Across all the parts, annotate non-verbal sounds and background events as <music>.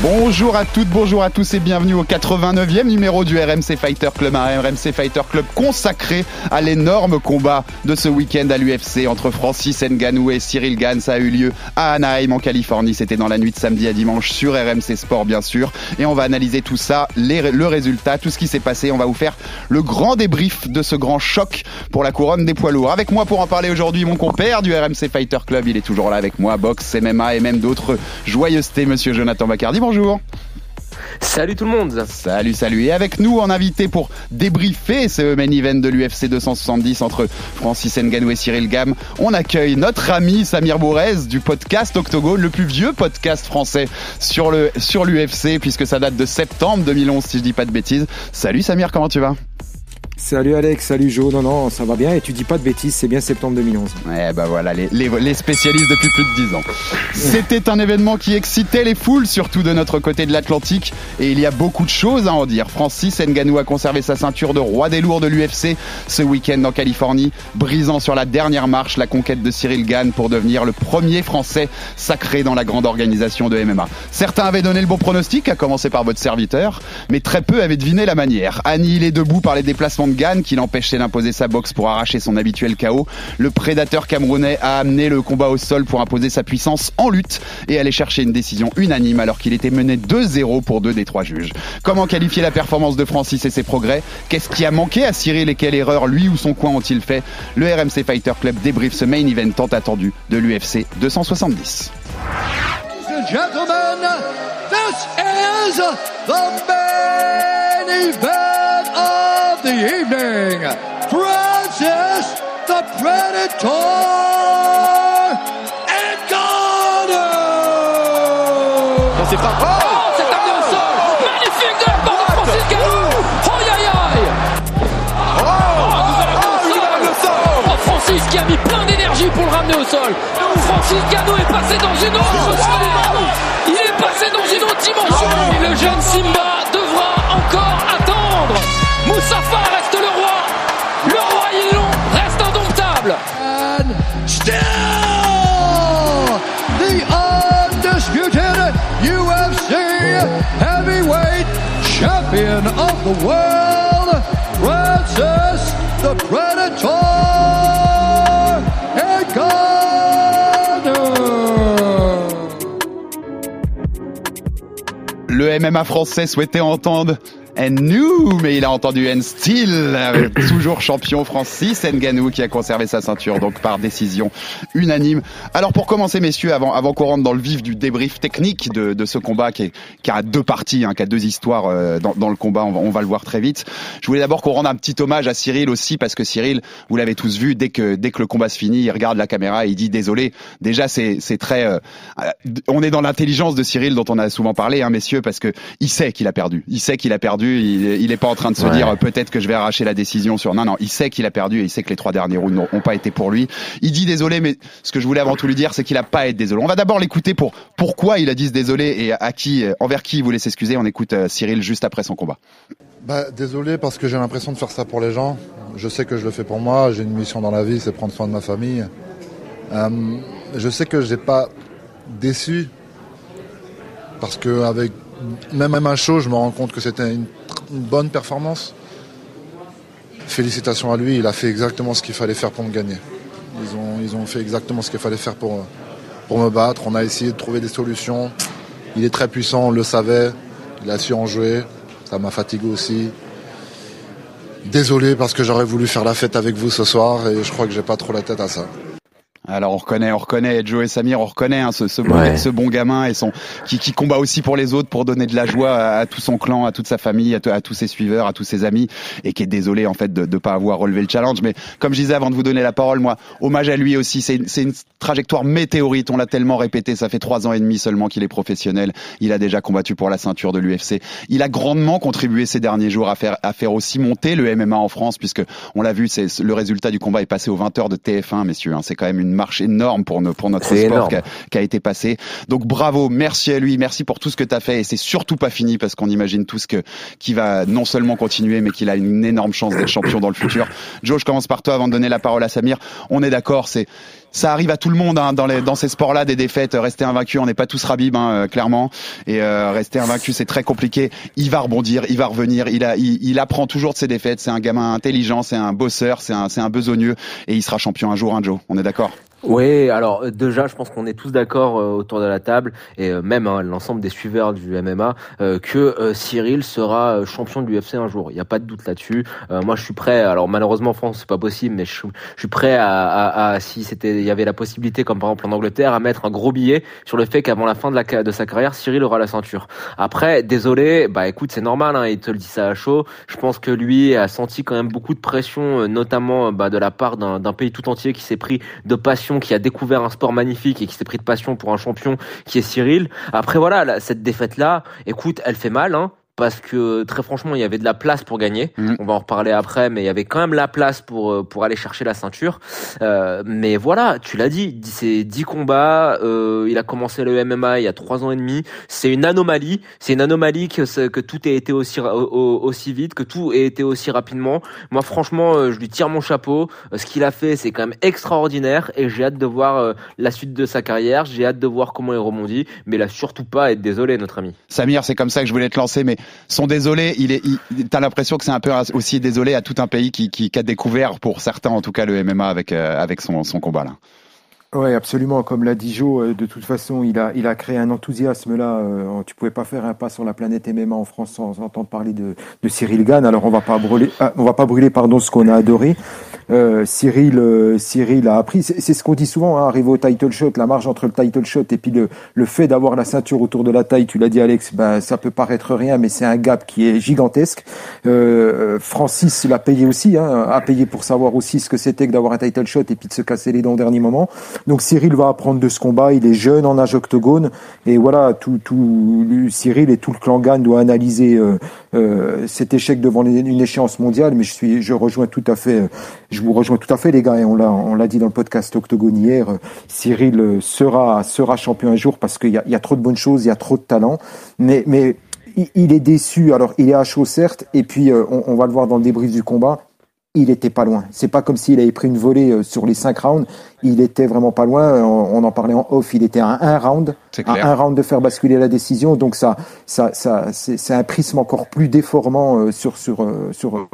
Bonjour à toutes, bonjour à tous et bienvenue au 89e numéro du RMC Fighter Club, un RMC Fighter Club consacré à l'énorme combat de ce week-end à l'UFC entre Francis Ngannou et Cyril Gann. Ça a eu lieu à Anaheim en Californie, c'était dans la nuit de samedi à dimanche sur RMC Sport bien sûr. Et on va analyser tout ça, le résultat, tout ce qui s'est passé. On va vous faire le grand débrief de ce grand choc pour la couronne des poids lourds. Avec moi pour en parler aujourd'hui, mon compère du RMC Fighter Club, il est toujours là avec moi, boxe, MMA et même d'autres joyeusetés, monsieur Jonathan Bacardi. Bonjour. Salut tout le monde Salut, salut. Et avec nous en invité pour débriefer ce main event de l'UFC 270 entre Francis Ngannou et Cyril Gam, on accueille notre ami Samir Bourrez du podcast Octogone, le plus vieux podcast français sur le sur l'UFC puisque ça date de septembre 2011 si je dis pas de bêtises. Salut Samir, comment tu vas? Salut Alex, salut Joe, non non ça va bien et tu dis pas de bêtises, c'est bien septembre 2011. Ouais, bah voilà, les, spécialistes depuis plus de 10 ans. C'était un événement qui excitait les foules, surtout de notre côté de l'Atlantique, et il y a beaucoup de choses à en dire. Francis Ngannou a conservé sa ceinture de roi des lourds de l'UFC ce week-end en Californie, brisant sur la dernière marche la conquête de Cyril Gann pour devenir le premier Français sacré dans la grande organisation de MMA. Certains avaient donné le bon pronostic, à commencer par votre serviteur, mais très peu avaient deviné la manière. Annihilé debout par les déplacements de Qui l'empêchait d'imposer sa boxe pour arracher son habituel chaos, le prédateur camerounais a amené le combat au sol pour imposer sa puissance en lutte et aller chercher une décision unanime alors qu'il était mené 2-0 pour deux des trois juges. Comment qualifier la performance de Francis et ses progrès? Qu'est-ce qui a manqué à Cyril et quelle erreur lui ou son coin ont-ils fait? Le RMC Fighter Club débriefe ce main event tant attendu de l'UFC 270. Ladies and gentlemen, this is the main event the evening. Francis the Predator Ngannou. C'est pas... Oh, c'est amené au sol. Magnifique de la part de Francis Ngannou Oh aïe aïe Oh, Francis qui a mis plein d'énergie pour le ramener au sol. Francis Ngannou est passé dans une autre dimension Il est passé dans une autre dimension. Et le jeune Simba devra encore Moussafa reste le roi Le roi Yilon reste indomptable And still the undisputed UFC heavyweight champion of the world, Francis the Predator Ngannou. Le MMA français souhaitait entendre And new, mais il a entendu And still, euh, toujours champion Francis Ngannou qui a conservé sa ceinture donc par décision unanime. Alors pour commencer messieurs, avant, avant qu'on rentre dans le vif du débrief technique de, de ce combat qui, est, qui a deux parties, hein, qui a deux histoires euh, dans, dans le combat, on va, on va le voir très vite. Je voulais d'abord qu'on rende un petit hommage à Cyril aussi parce que Cyril, vous l'avez tous vu, dès que dès que le combat se finit, il regarde la caméra et il dit désolé. Déjà c'est c'est très, euh, euh, on est dans l'intelligence de Cyril dont on a souvent parlé, hein, messieurs, parce que il sait qu'il a perdu. Il sait qu'il a perdu. Il, il est pas en train de se Ouais. dire peut-être que je vais arracher la décision sur. Non, non, il sait qu'il a perdu et il sait que les trois derniers rounds n'ont pas été pour lui. Il dit désolé, mais ce que je voulais avant tout lui dire, c'est qu'il a pas à être désolé. On va d'abord l'écouter pour pourquoi il a dit ce désolé et à qui, envers qui il voulait s'excuser. On écoute euh, Cyril juste après son combat. Bah, désolé parce que j'ai l'impression de faire ça pour les gens. Je sais que je le fais pour moi. J'ai une mission dans la vie, c'est prendre soin de ma famille. Euh, je sais que j'ai pas déçu parce que avec même un show, je me rends compte que c'était une, une bonne performance. Félicitations à lui, il a fait exactement ce qu'il fallait faire pour me gagner. Ils ont, ils ont fait exactement ce qu'il fallait faire pour, pour me battre. On a essayé de trouver des solutions. Il est très puissant, on le savait. Il a su en jouer. Ça m'a fatigué aussi. Désolé parce que j'aurais voulu faire la fête avec vous ce soir et je crois que j'ai pas trop la tête à ça. Alors on reconnaît, on reconnaît Joe et Samir, on reconnaît hein, ce, ce, bon, Ouais. ce bon gamin et son qui, qui combat aussi pour les autres, pour donner de la joie à, à tout son clan, à toute sa famille, à, tous ses suiveurs, à tous ses amis, et qui est désolé en fait de ne pas avoir relevé le challenge. Mais comme je disais avant de vous donner la parole, moi, hommage à lui aussi. C'est une, c'est une trajectoire météorite. On l'a tellement répété. Ça fait trois ans et demi seulement qu'il est professionnel. Il a déjà combattu pour la ceinture de l'UFC. Il a grandement contribué ces derniers jours à faire à faire aussi monter le MMA en France, puisque on l'a vu, c'est le résultat du combat est passé aux 20 heures de TF1, messieurs. hein. C'est quand même une marche énorme pour, nos- pour notre sport qui a, été passé. Donc bravo, merci à lui, merci pour tout ce que tu as fait. Et c'est surtout pas fini parce qu'on imagine tous que qui va non seulement continuer, mais qu'il a une énorme chance d'être champion dans le futur. Joe, je commence par toi avant de donner la parole à Samir. On est d'accord, c'est ça arrive à tout le monde hein, dans, ces sports-là, des défaites. Rester invaincu, on n'est pas tous Rabib, hein, euh, clairement. Et euh, rester invaincu, c'est très compliqué. Il va rebondir, il va revenir. Il, a, il, apprend toujours de ses défaites. C'est un gamin intelligent, c'est un bosseur, c'est un, un besogneux. Et il sera champion un jour, hein, Joe. On est d'accord? Oui, alors euh, déjà, je pense qu'on est tous d'accord euh, autour de la table et euh, même hein, l'ensemble des suiveurs du MMA que Cyril sera champion de l'UFC un jour. Il n'y a pas de doute là-dessus. Moi, je suis prêt. Alors malheureusement, en France, c'est pas possible, mais je, suis- je suis prêt à, à, si c'était, il y avait la possibilité, comme par exemple en Angleterre, à mettre un gros billet sur le fait qu'avant la fin de, sa carrière, Cyril aura la ceinture. Après, désolé, bah écoute, c'est normal. Hein, il te le dit ça à chaud. Je pense que lui a senti quand même beaucoup de pression, notamment bah, de la part d'un pays tout entier qui s'est pris de passion, qui a découvert un sport magnifique et qui s'est pris de passion pour un champion qui est Cyril. Après voilà, là, cette défaite là, écoute, elle fait mal, hein. Parce que très franchement, il y avait de la place pour gagner. Mhm. On va en reparler après, mais il y avait quand même la place pour euh, pour aller chercher la ceinture. Euh, mais voilà, tu l'as dit, c'est 10 combats. euh, il a commencé le MMA il y a trois ans et demi. C'est une anomalie. C'est une anomalie que tout ait été aussi aussi vite, que tout ait été aussi rapidement. Moi, franchement, euh, je lui tire mon chapeau. Euh, Ce qu'il a fait, c'est quand même extraordinaire et j'ai hâte de voir euh, la suite de sa carrière. J'ai hâte de voir comment il rebondit. Mais a surtout pas être désolé, notre ami. Samir, c'est comme ça que je voulais te lancer, mais son désolé, il est, t'as l'impression que c'est un peu aussi désolé à tout un pays qui, a découvert, pour certains en tout cas, le MMA avec, euh, avec son, son combat là. Oui, absolument. Comme l'a dit Joe, euh, de toute façon, il a, il a créé un enthousiasme là. euh, Tu pouvais pas faire un pas sur la planète MMA en France sans entendre parler de, de Cyril Gann. Alors on va pas brûler, ah, on va pas brûler pardon ce qu'on a adoré. Euh, Cyril, euh, Cyril a appris. C'est ce qu'on dit souvent, hein, arrivé au title shot, la marge entre le title shot et puis le, le fait d'avoir la ceinture autour de la taille. Tu l'as dit, Alex. Ben ça peut paraître rien, mais c'est un gap qui est gigantesque. Euh, Francis l'a payé aussi, hein, a payé pour savoir aussi ce que c'était que d'avoir un title shot et puis de se casser les dents au dernier moment. Donc Cyril va apprendre de ce combat. Il est jeune en âge octogone et voilà, tout, tout Cyril et tout le clan Gann doit analyser euh, euh, cet échec devant une échéance mondiale. Mais je suis, je rejoins tout à fait, je vous rejoins tout à fait les gars. Et on l'a, on l'a dit dans le podcast Octogone hier. Cyril sera, sera champion un jour parce qu'il y a, y a trop de bonnes choses, il y a trop de talent. Mais, mais il- il est déçu. Alors, il est à chaud, certes, et puis euh, on, on va le voir dans le débrief du combat. Il était pas loin. C'est pas comme s'il avait pris une volée euh, sur les cinq rounds. Il était vraiment pas loin. Euh, On, en parlait en off. Il était à un round, à un round de faire basculer la décision. Donc ça, ça, ça, c'est un prisme encore plus déformant euh, sur sur sur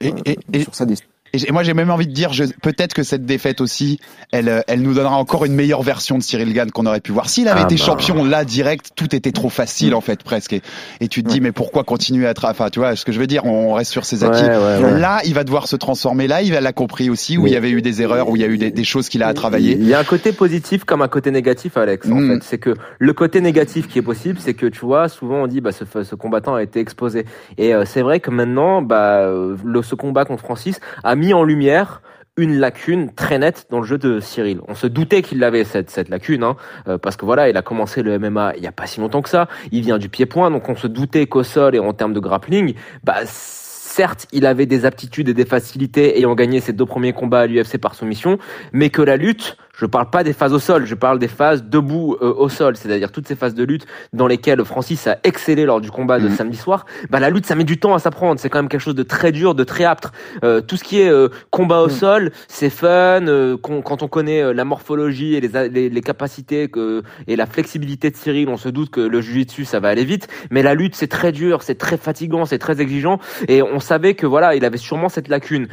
Et, et, et, sur sa décision. Et moi j'ai même envie de dire, peut-être que cette défaite aussi, elle, euh, elle nous donnera encore une meilleure version de Cyril Gann qu'on aurait pu voir. S'il avait Ah été bah. champion là direct, tout était trop facile en fait presque. Et, et tu te dis mais pourquoi continuer à être, enfin tu vois ce que je veux dire, on reste sur ses acquis. Ouais, ouais, ouais. Là, il va devoir se transformer. Là, il l'a compris aussi où il y avait eu des erreurs, où il y a eu des, des choses qu'il a à travailler. Il y a un côté positif comme un côté négatif, Alex. En Mm. fait, c'est que le côté négatif qui est possible, c'est que tu vois, souvent on dit, bah, ce, ce combattant a été exposé. Et euh, c'est vrai que maintenant, bah, euh, le, ce combat contre Francis a mis en lumière une lacune très nette dans le jeu de Cyril. On se doutait qu'il avait cette, cette lacune, hein, euh, parce que voilà, il a commencé le MMA il y a pas si longtemps que ça. Il vient du pied-point, donc on se doutait qu'au sol et en termes de grappling, bah certes, il avait des aptitudes et des facilités ayant gagné ses deux premiers combats à l'UFC par soumission, mais que la lutte, je parle pas des phases au sol, je parle des phases debout euh, au sol, c'est-à-dire toutes ces phases de lutte dans lesquelles Francis a excellé lors du combat de Mhm. samedi soir. Bah la lutte, ça met du temps à s'apprendre, c'est quand même quelque chose de très dur, de très âpre. Euh, tout ce qui est euh, combat au sol, c'est fun euh, qu'on- quand on connaît euh, la morphologie et les, les, les capacités que, et la flexibilité de Cyril, on se doute que le jiu-jitsu ça va aller vite, mais la lutte c'est très dur, c'est très fatigant, c'est très exigeant et on savait que voilà, il avait sûrement cette lacune.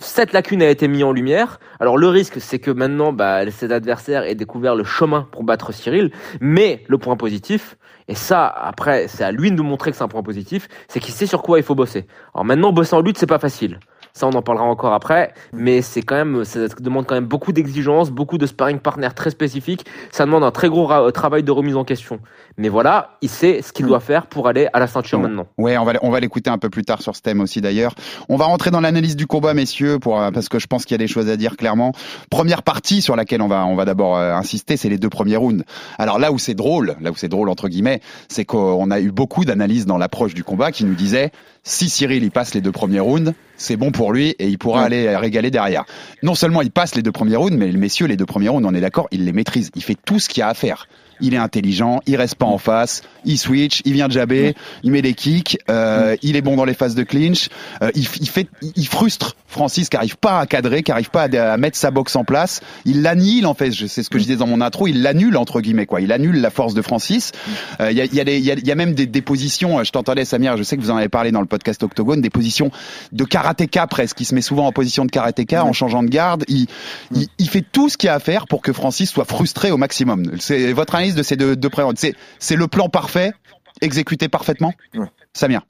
Cette lacune a été mise en lumière. Alors le risque c'est que maintenant bah ses adversaires aient découvert le chemin pour battre Cyril, mais le point positif et ça, après, c'est à lui de nous montrer que c'est un point positif, c'est qu'il sait sur quoi il faut bosser. Alors maintenant, bosser en lutte, c'est pas facile. Ça, on en parlera encore après. Mais c'est quand même, ça demande quand même beaucoup d'exigences, beaucoup de sparring partners très spécifiques. Ça demande un très gros travail de remise en question. Mais voilà, il sait ce qu'il doit faire pour aller à la ceinture maintenant. Ouais, on va, on va l'écouter un peu plus tard sur ce thème aussi d'ailleurs. On va rentrer dans l'analyse du combat, messieurs, pour, euh, parce que je pense qu'il y a des choses à dire clairement. Première partie sur laquelle on va, on va d'abord euh, insister, c'est les deux premiers rounds. Alors là où c'est drôle, là où c'est drôle entre guillemets, c'est qu'on a eu beaucoup d'analyses dans l'approche du combat qui nous disaient si Cyril il passe les deux premiers rounds, c'est bon pour lui et il pourra aller régaler derrière. Non seulement il passe les deux premiers rounds, mais messieurs, les deux premiers rounds, on est d'accord, il les maîtrise. Il fait tout ce qu'il y a à faire il est intelligent, il reste pas en face, il switch, il vient jabber, il met des kicks, euh, il est bon dans les phases de clinch, euh, il, il, fait, il frustre Francis qui arrive pas à cadrer, qui arrive pas à, mettre sa boxe en place, il l'annule en fait, c'est ce que je disais dans mon intro, il l'annule entre guillemets quoi, il annule la force de Francis. Euh, il y, a, y, a y, y, a, même des, des positions, je t'entendais Samir, je sais que vous en avez parlé dans le podcast Octogone, des positions de karatéka presque, il se met souvent en position de karatéka en changeant de garde, il, il, il fait tout ce qu'il y a à faire pour que Francis soit frustré au maximum. C'est votre analyse de ces deux, deux C'est, c'est le plan parfait, exécuté parfaitement ouais. Samir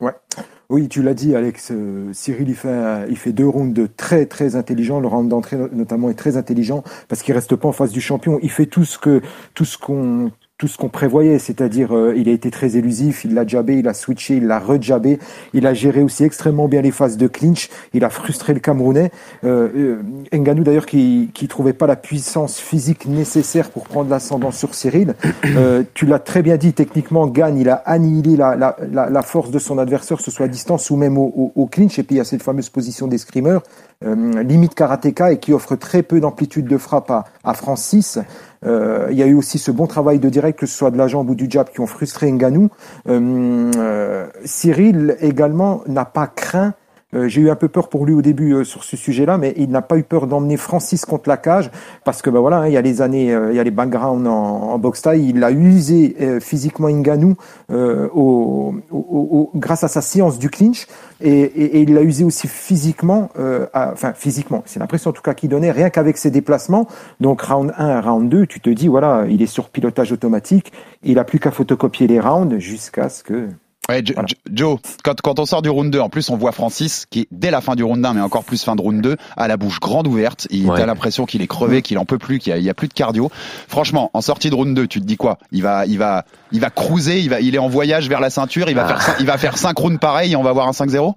Ouais. Oui, tu l'as dit, Alex. Euh, Cyril, il fait, il fait deux rounds très, très intelligents. Le round d'entrée, notamment, est très intelligent parce qu'il reste pas en face du champion. Il fait tout ce que, tout ce qu'on, tout ce qu'on prévoyait, c'est-à-dire euh, il a été très élusif, il l'a jabé, il a switché, il l'a rejabé, il a géré aussi extrêmement bien les phases de clinch, il a frustré le Camerounais. Euh, euh Nganou d'ailleurs qui qui trouvait pas la puissance physique nécessaire pour prendre l'ascendant sur Cyril. Euh, tu l'as très bien dit, techniquement Gagne, il a annihilé la, la, la, force de son adversaire, ce soit à distance ou même au, au, au clinch. Et puis il y a cette fameuse position d'escrimeur, euh, limite karatéka et qui offre très peu d'amplitude de frappe à, à Francis. Euh, il y a eu aussi ce bon travail de direct, que ce soit de la jambe ou du jab, qui ont frustré Nganou. Euh, euh, Cyril également n'a pas craint euh, j'ai eu un peu peur pour lui au début euh, sur ce sujet-là, mais il n'a pas eu peur d'emmener Francis contre la cage parce que ben voilà, hein, il y a les années, euh, il y a les backgrounds en, en boxe taille. Il a usé physiquement Ngannou au, au, grâce à sa science du clinch et, et, et il l'a usé aussi physiquement, à, enfin physiquement. C'est l'impression en tout cas qu'il donnait rien qu'avec ses déplacements. Donc round 1 round 2, tu te dis voilà, il est sur pilotage automatique. Il a plus qu'à photocopier les rounds jusqu'à ce que Ouais, Joe, quand, quand on sort du round 2, en plus on voit Francis qui dès la fin du round 1, mais encore plus fin de round 2, a la bouche grande ouverte. Il a l'impression qu'il est crevé, qu'il en peut plus, qu'il y, a plus de cardio. Franchement, en sortie de round 2, tu te dis quoi? Il va, il va, il va cruiser, il va, il est en voyage vers la ceinture, il va ah. faire, il va faire 5 rounds pareils et on va avoir un 5-0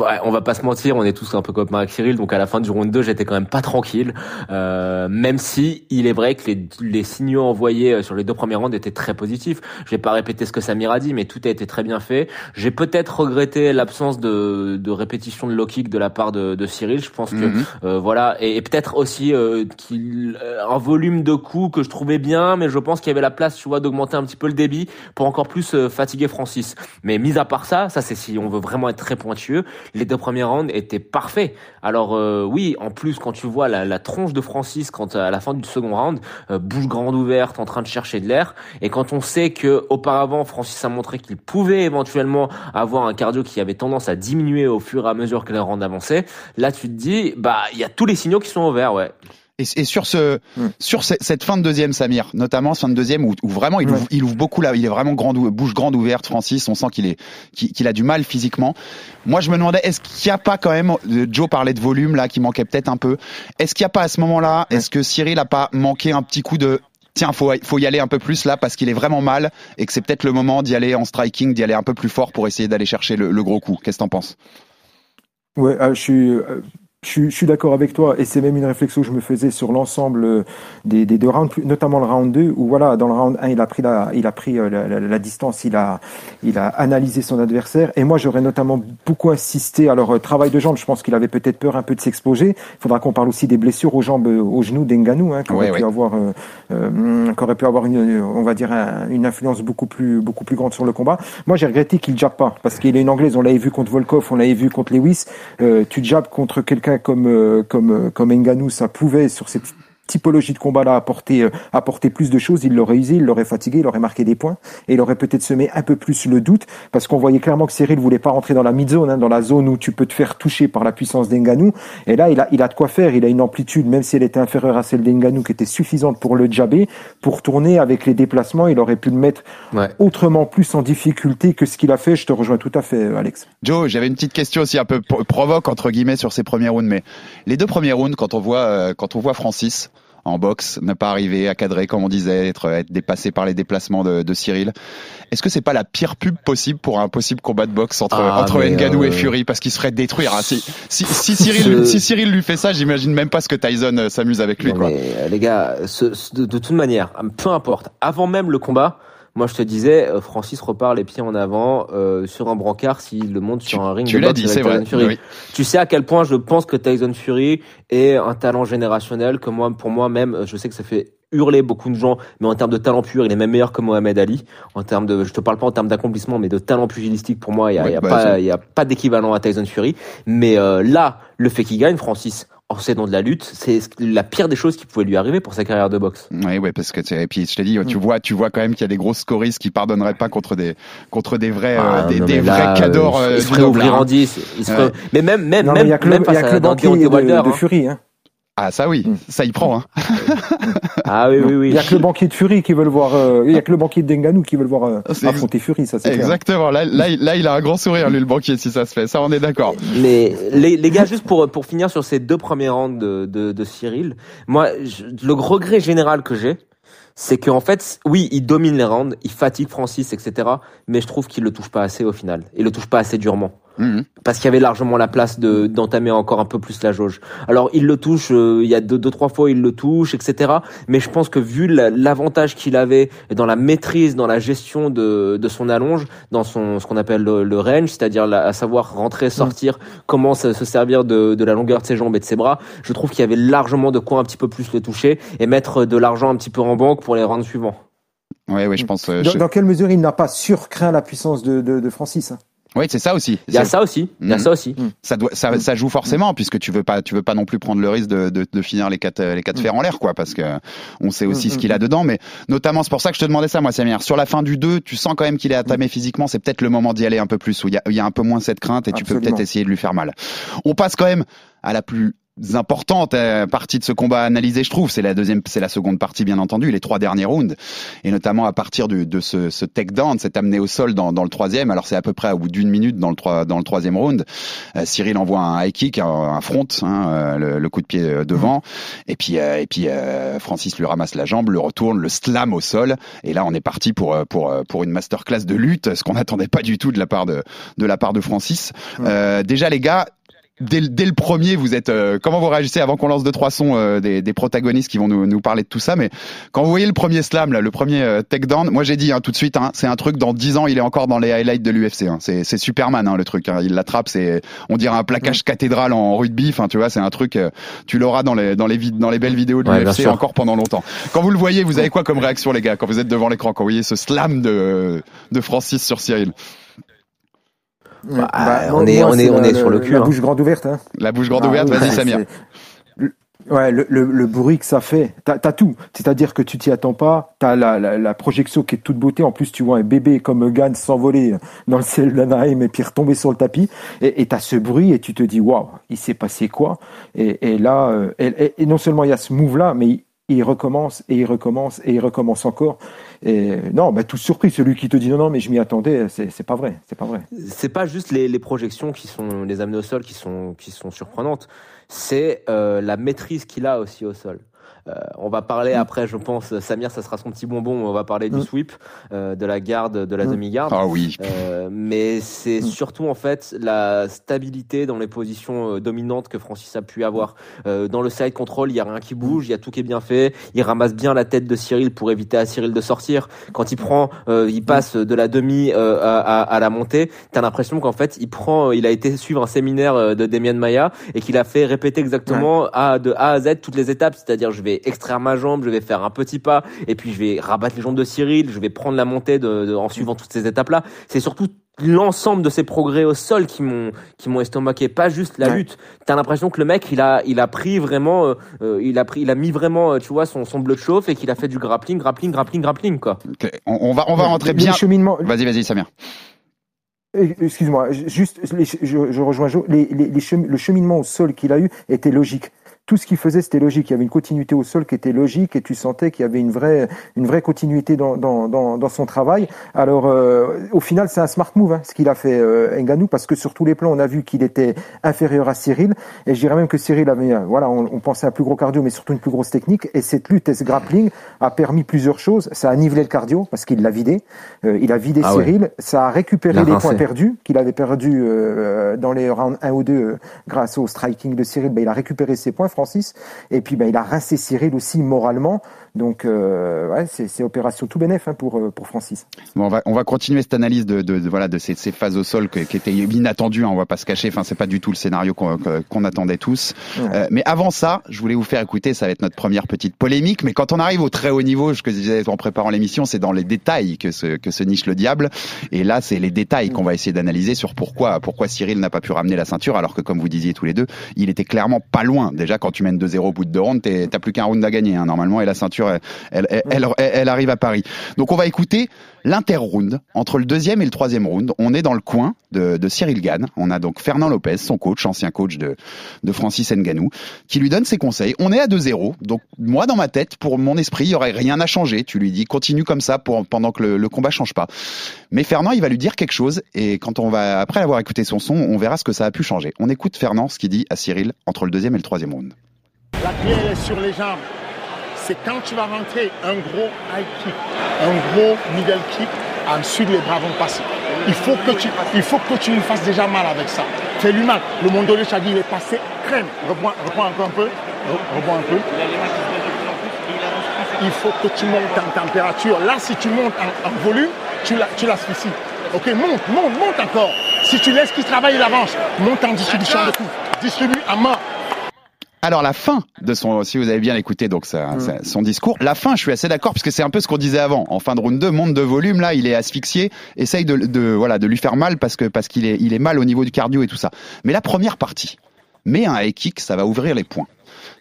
Ouais, on va pas se mentir, on est tous un peu comme avec Cyril, donc à la fin du round 2, j'étais quand même pas tranquille, euh, même si il est vrai que les, les, signaux envoyés euh, sur les deux premiers rounds étaient très positifs. Je vais pas répéter ce que Samir a dit, mais tout a été très bien fait. J'ai peut-être regretté l'absence de, de répétition de low kick de la part de, de Cyril. Je pense que mhm. euh, voilà, et, peut-être aussi euh, qu'il euh, un volume de coups que je trouvais bien, mais je pense qu'il y avait la place, tu vois, d'augmenter un petit peu le débit pour encore plus fatiguer Francis. Mais mis à part ça, ça c'est si on veut vraiment être très pointueux les deux premiers rounds étaient parfaits. Alors euh, oui, en plus quand tu vois la, tronche de Francis quand à la fin du second round, euh, bouche grande ouverte, en train de chercher de l'air, et quand on sait que auparavant Francis a montré qu'il pouvait éventuellement avoir un cardio qui avait tendance à diminuer au fur et à mesure que les rounds avançaient, là tu te dis bah il y a tous les signaux qui sont ouverts, ouais. Et, et, sur ce, mm. sur cette fin de deuxième, Samir, notamment fin de deuxième où, où vraiment il, ouvre, il, ouvre, beaucoup là, il est vraiment grande, bouche grande ouverte, Francis. On sent qu'il est, qu'il a du mal physiquement. Moi, je me demandais, est-ce qu'il n'y a pas quand même, euh, Joe parlait de volume là, qui manquait peut-être un peu. Est-ce qu'il n'y a pas à ce moment-là, est-ce que Cyril a pas manqué un petit coup de tiens, faut, faut y aller un peu plus là parce qu'il est vraiment mal et que c'est peut-être le moment d'y aller en striking, d'y aller un peu plus fort pour essayer d'aller chercher le, le, gros coup. Qu'est-ce que t'en penses? Ouais, euh, je suis je, suis d'accord avec toi, et c'est même une réflexion que je me faisais sur l'ensemble euh, des, des, deux rounds, notamment le round 2, où voilà, dans le round 1, il a pris la, il a pris euh, la, la, la distance, il a, il a analysé son adversaire, et moi j'aurais notamment beaucoup insisté, alors euh, travail de jambes, je pense qu'il avait peut-être peur un peu de s'exposer, il faudra qu'on parle aussi des blessures aux jambes, aux genoux d'Enganou, hein, qui aurait pu avoir, euh, aurait pu avoir une, on va dire, une influence beaucoup plus, beaucoup plus grande sur le combat. Moi j'ai regretté qu'il jappe pas, parce qu'il est une anglaise, on l'avait vu contre Volkov, on l'avait vu contre Lewis, tu jabbes contre quelqu'un comme euh, comme euh, comme Nganou, ça pouvait sur cette typologie de combat-là apporté, euh, apporté plus de choses, il l'aurait usé, il l'aurait fatigué, il aurait marqué des points et il aurait peut-être semé un peu plus le doute parce qu'on voyait clairement que Cyril voulait pas rentrer dans la mid-zone, hein, dans la zone où tu peux te faire toucher par la puissance d'Enganou. Et là, il a, il a de quoi faire. Il a une amplitude, même si elle était inférieure à celle d'Enganou, qui était suffisante pour le jabber. Pour tourner avec les déplacements, il aurait pu le mettre autrement plus en difficulté que ce qu'il a fait. Je te rejoins tout à fait, Alex. Joe, j'avais une petite question aussi un peu provoque entre guillemets sur ces premiers rounds, mais les deux premiers rounds, quand on voit, euh, quand on voit Francis, en boxe, ne pas arriver à cadrer comme on disait, être, être dépassé par les déplacements de, de Cyril. Est-ce que c'est pas la pire pub possible pour un possible combat de boxe entre ah, entre Ngannou et euh, Fury? Parce qu'il se ferait détruire hein. si, si, si, <laughs> Cyril si Cyril lui fait ça, j'imagine même pas ce que Tyson euh, s'amuse avec lui quoi. Mais, euh, les gars, de, de toute manière, peu importe, avant même le combat, moi, je te disais, euh, Francis repart les pieds en avant euh, sur un brancard s'il le monte sur un ring. Tu l'as dit, c'est vrai. Fury. Tu sais à quel point je pense que Tyson Fury est un talent générationnel que moi, pour moi même, je sais que ça fait hurler beaucoup de gens, mais en termes de talent pur, il est même meilleur que Mohamed Ali. En termes de, je te parle pas en termes d'accomplissement, mais de talent pugilistique, pour moi, il y a, y a bah, pas, il y a pas d'équivalent à Tyson Fury. Mais euh, là, le fait qu'il gagne, Francis, c'est dans de la lutte, c'est la pire des choses qui pouvait lui arriver pour sa carrière de boxe. Oui, ouais, parce que et puis je t'ai dit, tu mm. vois, tu vois quand même qu'il y a des grosses scoristes qui pardonneraient pas contre des contre des vrais ah, euh, des, des vrais cadors. Euh, il se ferait ouvrir en 10. Mais même même même même face à de, de Fury. Hein. Ah ça oui, mm. ça y prend. Hein. <laughs> ah oui oui oui. Il y a que le banquier de Fury qui veut le voir. Euh, il y a que le banquier de Denganou qui veut le voir euh, affronter Fury, ça c'est Exactement. Là, là, là, il a un grand sourire lui le banquier si ça se fait. Ça on est d'accord. Mais les, les gars, juste pour pour finir sur ces deux premiers rounds de de, de Cyril, moi le regret général que j'ai, c'est qu'en fait, oui, il domine les rounds, il fatigue Francis, etc. Mais je trouve qu'il le touche pas assez au final. Il le touche pas assez durement. Mhm. Parce qu'il y avait largement la place de d'entamer encore un peu plus la jauge. Alors il le touche, euh, il y a deux, deux trois fois il le touche, etc. Mais je pense que vu l'avantage qu'il avait dans la maîtrise, dans la gestion de, de son allonge, dans son ce qu'on appelle le, range, c'est-à-dire à savoir rentrer, sortir, comment se, servir de, de la longueur de ses jambes et de ses bras, je trouve qu'il y avait largement de quoi un petit peu plus le toucher et mettre de l'argent un petit peu en banque pour les rounds suivants. Oui, oui, je pense. Euh, dans, quelle mesure il n'a pas surcraint la puissance de, de, de Francis hein? Oui, c'est ça aussi. Il y a ça aussi. Il y a mm. ça aussi. Mm. Ça doit, ça, ça joue forcément puisque tu veux pas, tu veux pas non plus prendre le risque de, de, de finir les quatre, les quatre fers en l'air, quoi, parce que on sait aussi ce qu'il a dedans. Mais notamment, c'est pour ça que je te demandais ça, moi, Samir. Sur la fin du 2, tu sens quand même qu'il est attamé physiquement. C'est peut-être le moment d'y aller un peu plus, où il y a, il y a un peu moins cette crainte et tu peux peut-être essayer de lui faire mal. On passe quand même à la plus importante euh, partie de ce combat analysé, je trouve. C'est la deuxième, c'est la seconde partie, bien entendu, les trois derniers rounds, et notamment à partir de, de ce, ce takedown, cet amené au sol dans, dans le troisième. Alors c'est à peu près au bout d'une minute dans le, dans le troisième round. Euh, Cyril envoie un high kick, un, front, hein, euh, le, coup de pied devant, et puis et puis Francis lui ramasse la jambe, le retourne, le slam au sol, et là on est parti pour pour pour une masterclass de lutte, ce qu'on n'attendait pas du tout de la part de de la part de Francis. déjà les gars, dès, dès, le premier, vous êtes euh, comment vous réagissez avant qu'on lance deux trois sons euh, des, des, protagonistes qui vont nous, nous, parler de tout ça? Mais quand vous voyez le premier slam, là, le premier euh, takedown, moi j'ai dit hein, tout de suite, hein, c'est un truc dans dix ans, il est encore dans les highlights de l'UFC. Hein. C'est, c'est Superman hein, le truc. Hein. Il l'attrape, c'est on dirait un plaquage cathédral en rugby. Enfin, tu vois, c'est un truc. Euh, tu l'auras dans les dans les dans les belles vidéos de l'UFC encore pendant longtemps. Quand vous le voyez, vous avez quoi comme réaction, les gars, quand vous êtes devant l'écran, quand vous voyez ce slam de de Francis sur Cyril? Bah, bah, on, est, on est, on est sur le cul. La hein. bouche grande ouverte. Hein. La bouche grande ah ouverte, vas-y Samir. Ouais, le, le, le, bruit que ça fait, t'as as tout. C'est-à-dire que tu t'y attends pas, t'as la, la, la, projection qui est toute beauté. En plus, tu vois un bébé comme Gann s'envoler dans le ciel d'Anaheim et puis retomber sur le tapis. Et t'as ce bruit et tu te dis, waouh, il s'est passé quoi? Et, et, là, euh, et, et, non seulement il y a ce move-là, mais il, recommence et il recommence et il recommence encore. Et non, bah, tout surpris, celui qui te dit non, non, mais je m'y attendais, c'est pas vrai, c'est pas vrai. C'est pas juste les, projections qui sont les amener au sol qui sont qui sont surprenantes, c'est euh, la maîtrise qu'il a aussi au sol. Euh, on va parler après, je pense, Samir, ça sera son petit bonbon. On va parler du mm. sweep, euh, de la garde, de la mm. demi-garde. Ah oui. Euh, mais c'est surtout en fait la stabilité dans les positions dominantes que Francis a pu avoir. dans le side control, il y a rien qui bouge, il y a tout qui est bien fait. Il ramasse bien la tête de Cyril pour éviter à Cyril de sortir. Quand il prend, il passe de la demi à, à, la montée. T'as l'impression qu'en fait, il prend, il a été suivre un séminaire de Demian Maya et qu'il a fait répéter exactement à, de A à Z toutes les étapes. C'est-à-dire, je vais vais extraire ma jambe, je vais faire un petit pas, et puis je vais rabattre les jambes de Cyril, je vais prendre la montée de, de- en suivant toutes ces étapes-là. C'est surtout l'ensemble de ces progrès au sol qui m'ont qui m'ont estomaqué pas juste la Ouais. lutte t'as l'impression que le mec il a il a pris vraiment euh, euh, il a pris il a mis vraiment euh, tu vois son son bleu de chauffe et qu'il a fait du grappling grappling grappling grappling quoi On, on va, on va rentrer bien. Vas-y, vas-y, Samir. Euh, Excuse-moi, juste, les- je, je rejoins Jo, les, les, les chemi- le cheminement au sol qu'il a eu était logique. Tout ce qu'il faisait, c'était logique. Il y avait une continuité au sol qui était logique et tu sentais qu'il y avait une vraie, une vraie continuité dans, dans, dans, dans son travail. Alors, euh, au final, c'est un smart move, hein, ce qu'il a fait euh, Ngannou, parce que sur tous les plans, on a vu qu'il était inférieur à Cyril. Et je dirais même que Cyril avait, euh, voilà, on, on pensait à un plus gros cardio, mais surtout une plus grosse technique. Et cette lutte et ce grappling a permis plusieurs choses. Ça a nivelé le cardio, parce qu'il l'a vidé. Euh, il a vidé Ah ouais. Cyril. Ça a récupéré les rincé. points perdus qu'il avait perdus euh, dans les rounds 1 ou 2 euh, grâce au striking de Cyril. Ben, il a récupéré ses points, Francis. Et puis, ben, il a rincé Cyril aussi moralement. Donc, euh, ouais, c'est c'est opération tout bénef hein, pour, euh, pour Francis. Bon, on va, on va continuer cette analyse de, de, de- voilà de ces, ces phases au sol que- qui étaient inattendues. Hein, on va pas se cacher. Enfin, c'est pas du tout le scénario qu'on qu'on attendait tous. Ouais. Euh, mais avant ça, je voulais vous faire écouter. Ça va être notre première petite polémique. Mais quand on arrive au très haut niveau, je disais en préparant l'émission, c'est dans les détails que se que se niche le diable. Et là, c'est les détails qu'on va essayer d'analyser sur pourquoi pourquoi Cyril n'a pas pu ramener la ceinture, alors que comme vous disiez tous les deux, il était clairement pas loin. Déjà, quand tu mènes 2-0 au bout de deux rounds, t'es- t'as plus qu'un round à gagner hein, normalement, et la ceinture, elle, arrive à Paris. Donc on va écouter l'inter-round entre le deuxième et le troisième round. On est dans le coin de, Cyril Gann. On a donc Fernand Lopez, son coach, ancien coach de, Francis Nganou, qui lui donne ses conseils. On est à 2-0. Donc moi, dans ma tête, pour mon esprit, il y aurait rien à changer. Tu lui dis continue comme ça pendant que le, le combat change pas. Mais Fernand, il va lui dire quelque chose. Et quand on va, après avoir écouté son son, on verra ce que ça a pu changer. On écoute Fernand, ce qu'il dit à Cyril entre le deuxième et le troisième round. La elle est sur les jambes. C'est quand tu vas rentrer un gros high kick, un gros middle kick, ensuite les bras vont passer. Il faut que tu, il faut que tu lui fasses déjà mal avec ça. Fais-lui mal. Le Mondo de Chadi, il est passé crème. Reprends, reprends encore un peu. Re- Reprends un peu. Il faut que tu montes en température. Là, si tu montes en, en volume, tu la- tu l'asphyxies. Ok, monte, monte, monte encore. Si tu laisses qu'il travaille, il avance. Monte en distribution de coups. Distribue à mort. Alors la fin de son, si vous avez bien écouté donc sa- son discours, la fin, je suis assez d'accord parce que c'est un peu ce qu'on disait avant. En fin de round 2, monte de volume, là, il est asphyxié, essaye de, de voilà de lui faire mal parce que parce qu'il est il est mal au niveau du cardio et tout ça. Mais la première partie, mets un high kick, ça va ouvrir les points.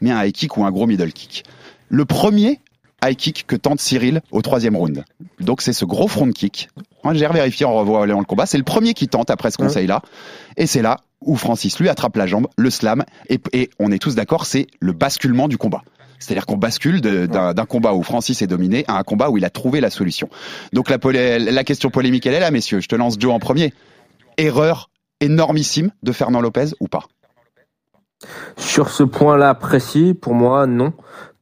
Mets un high kick ou un gros middle kick. Le premier high kick que tente Cyril au troisième round. Donc c'est ce gros front kick. J'ai vérifié en revoyant le combat, c'est le premier qui tente après ce conseil-là, et c'est là où Francis lui attrape la jambe, le slam, et, et on est tous d'accord, c'est le basculement du combat. C'est-à-dire qu'on bascule d'un combat où Francis est dominé à un combat où il a trouvé la solution. Donc la question polémique, elle est là, messieurs. Je te lance Joe en premier. Erreur énormissime de Fernand Lopez ou pas? Sur ce point-là précis, pour moi, non,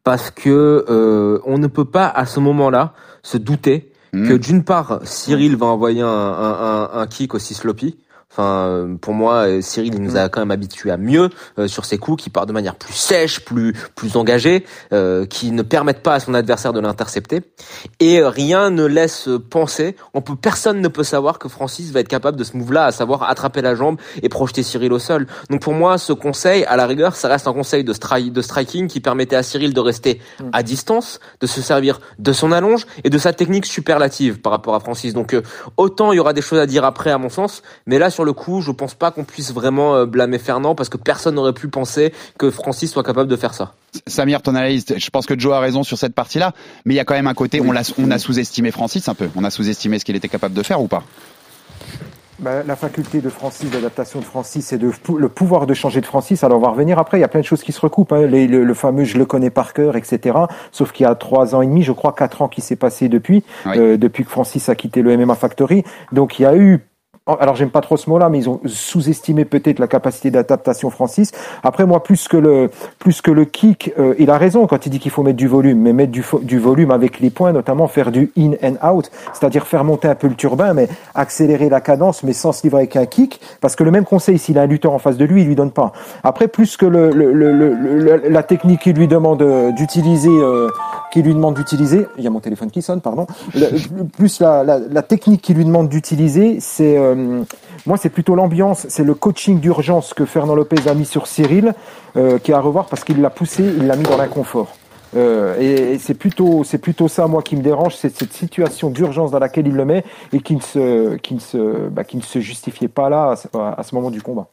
parce que euh, on ne peut pas à ce moment-là se douter Hmm. que d'une part Cyril va envoyer un, un, un, un kick aussi sloppy. Enfin, euh, pour moi, euh, Cyril il nous a quand même habitués à mieux euh, sur ses coups, qui partent de manière plus sèche, plus plus engagée, euh, qui ne permettent pas à son adversaire de l'intercepter. Et euh, rien ne laisse penser, on peut, personne ne peut savoir que Francis va être capable de ce move-là, à savoir attraper la jambe et projeter Cyril au sol. Donc pour moi, ce conseil, à la rigueur, ça reste un conseil de, stri- de striking qui permettait à Cyril de rester à distance, de se servir de son allonge et de sa technique superlative par rapport à Francis. Donc euh, autant il y aura des choses à dire après, à mon sens, mais là sur le coup, je pense pas qu'on puisse vraiment euh, blâmer Fernand parce que personne n'aurait pu penser que Francis soit capable de faire ça. Samir, ton analyse, je pense que Joe a raison sur cette partie-là, mais il y a quand même un côté, on, l'a- on a sous-estimé Francis un peu, on a sous-estimé ce qu'il était capable de faire ou pas Bah, la faculté de Francis, d'adaptation de Francis et de le pouvoir de changer de Francis. Alors on va revenir après. Il y a plein de choses qui se recoupent. Hein. Les- le, le fameux je le connais par cœur, etc. Sauf qu'il y a trois ans et demi, je crois quatre ans qui s'est passé depuis, Oui. euh, depuis que Francis a quitté le MMA Factory. Donc il y a eu alors j'aime pas trop ce mot-là, mais ils ont sous-estimé peut-être la capacité d'adaptation Francis. Après moi, plus que le plus que le kick, euh, il a raison quand il dit qu'il faut mettre du volume, mais mettre du, du volume avec les points, notamment faire du in and out, c'est-à-dire faire monter un peu le turbin, mais accélérer la cadence, mais sans se livrer avec un kick, parce que le même conseil, s'il a un lutteur en face de lui, il lui donne pas. Après, plus que le, le, le- le- la technique qu'il lui demande euh, d'utiliser, euh, qu'il lui demande d'utiliser, il y a mon téléphone qui sonne, pardon. Plus la, la, la technique qu'il lui demande d'utiliser, c'est euh, moi, c'est plutôt l'ambiance, c'est le coaching d'urgence que Fernand Lopez a mis sur Cyril, euh, qui est à revoir parce qu'il l'a poussé, il l'a mis dans l'inconfort. Euh, et, c'est plutôt, c'est plutôt ça moi qui me dérange, c'est cette situation d'urgence dans laquelle il le met et qui ne se, qui ne se, bah, qui ne se justifiait pas là à ce moment du combat.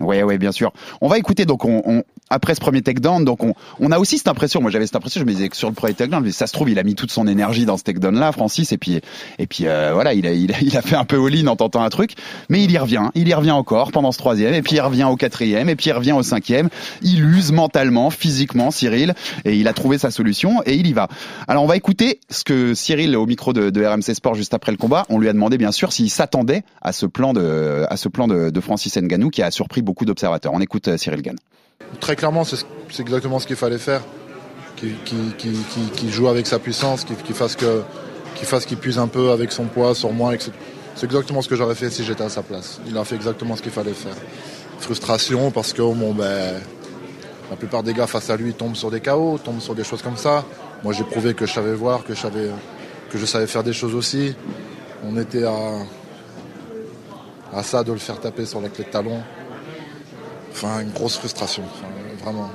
Oui, oui, bien sûr. On va écouter donc on, on après ce premier takedown, donc on, on a aussi cette impression. Moi, j'avais cette impression. Je me disais que sur le premier takedown, mais ça se trouve, il a mis toute son énergie dans ce takedown là, Francis, et puis et puis euh, voilà, il a, il a <laughs> il a fait un peu all-in en tentant un truc, mais il y revient, il y revient encore pendant ce troisième, et puis il revient au quatrième, et puis il revient au cinquième. Il use mentalement, physiquement, Cyril, et il a trouvé sa solution et il y va. Alors on va écouter ce que Cyril au micro de, de RMC Sport juste après le combat. On lui a demandé bien sûr s'il s'attendait à ce plan de à ce plan de, de Francis Ngannou qui a surpris beaucoup d'observateurs. On écoute euh, Cyril Gann. Très clairement, c'est exactement ce qu'il fallait faire. Qu'il joue avec sa puissance, qu'il fasse que qu'il fasse qu'il puise un peu avec son poids sur moi. C'est exactement ce que j'aurais fait si j'étais à sa place. Il a fait exactement ce qu'il fallait faire. Frustration parce que bon ben la plupart des gars face à lui tombent sur des KO, tombent sur des choses comme ça. Moi j'ai prouvé que je savais voir, que je savais que je savais faire des choses aussi. On était à à ça de le faire taper sur la clé de talon. Enfin une grosse frustration, enfin, vraiment.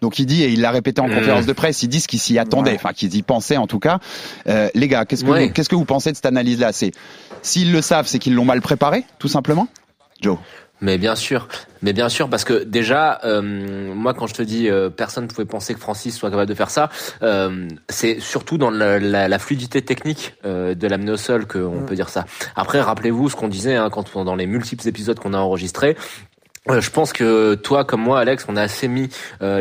Donc il dit et il l'a répété en Mmh. conférence de presse, ils disent qu'ils s'y attendaient, Ouais. enfin qu'ils y pensaient en tout cas. Euh, les gars, qu'est-ce que Ouais. vous, qu'est-ce que vous pensez de cette analyse-là? C'est s'ils le savent, c'est qu'ils l'ont mal préparé, tout simplement? Joe. Mais bien sûr, mais bien sûr, parce que déjà, euh, moi, quand je te dis, euh, personne ne pouvait penser que Francis soit capable de faire ça. euh, c'est surtout dans la, la- la fluidité technique euh, de l'amener au sol qu'on peut dire ça. Après, rappelez-vous ce qu'on disait hein, quand dans les multiples épisodes qu'on a enregistrés. Euh, je pense que toi comme moi Alex on a assez mis euh,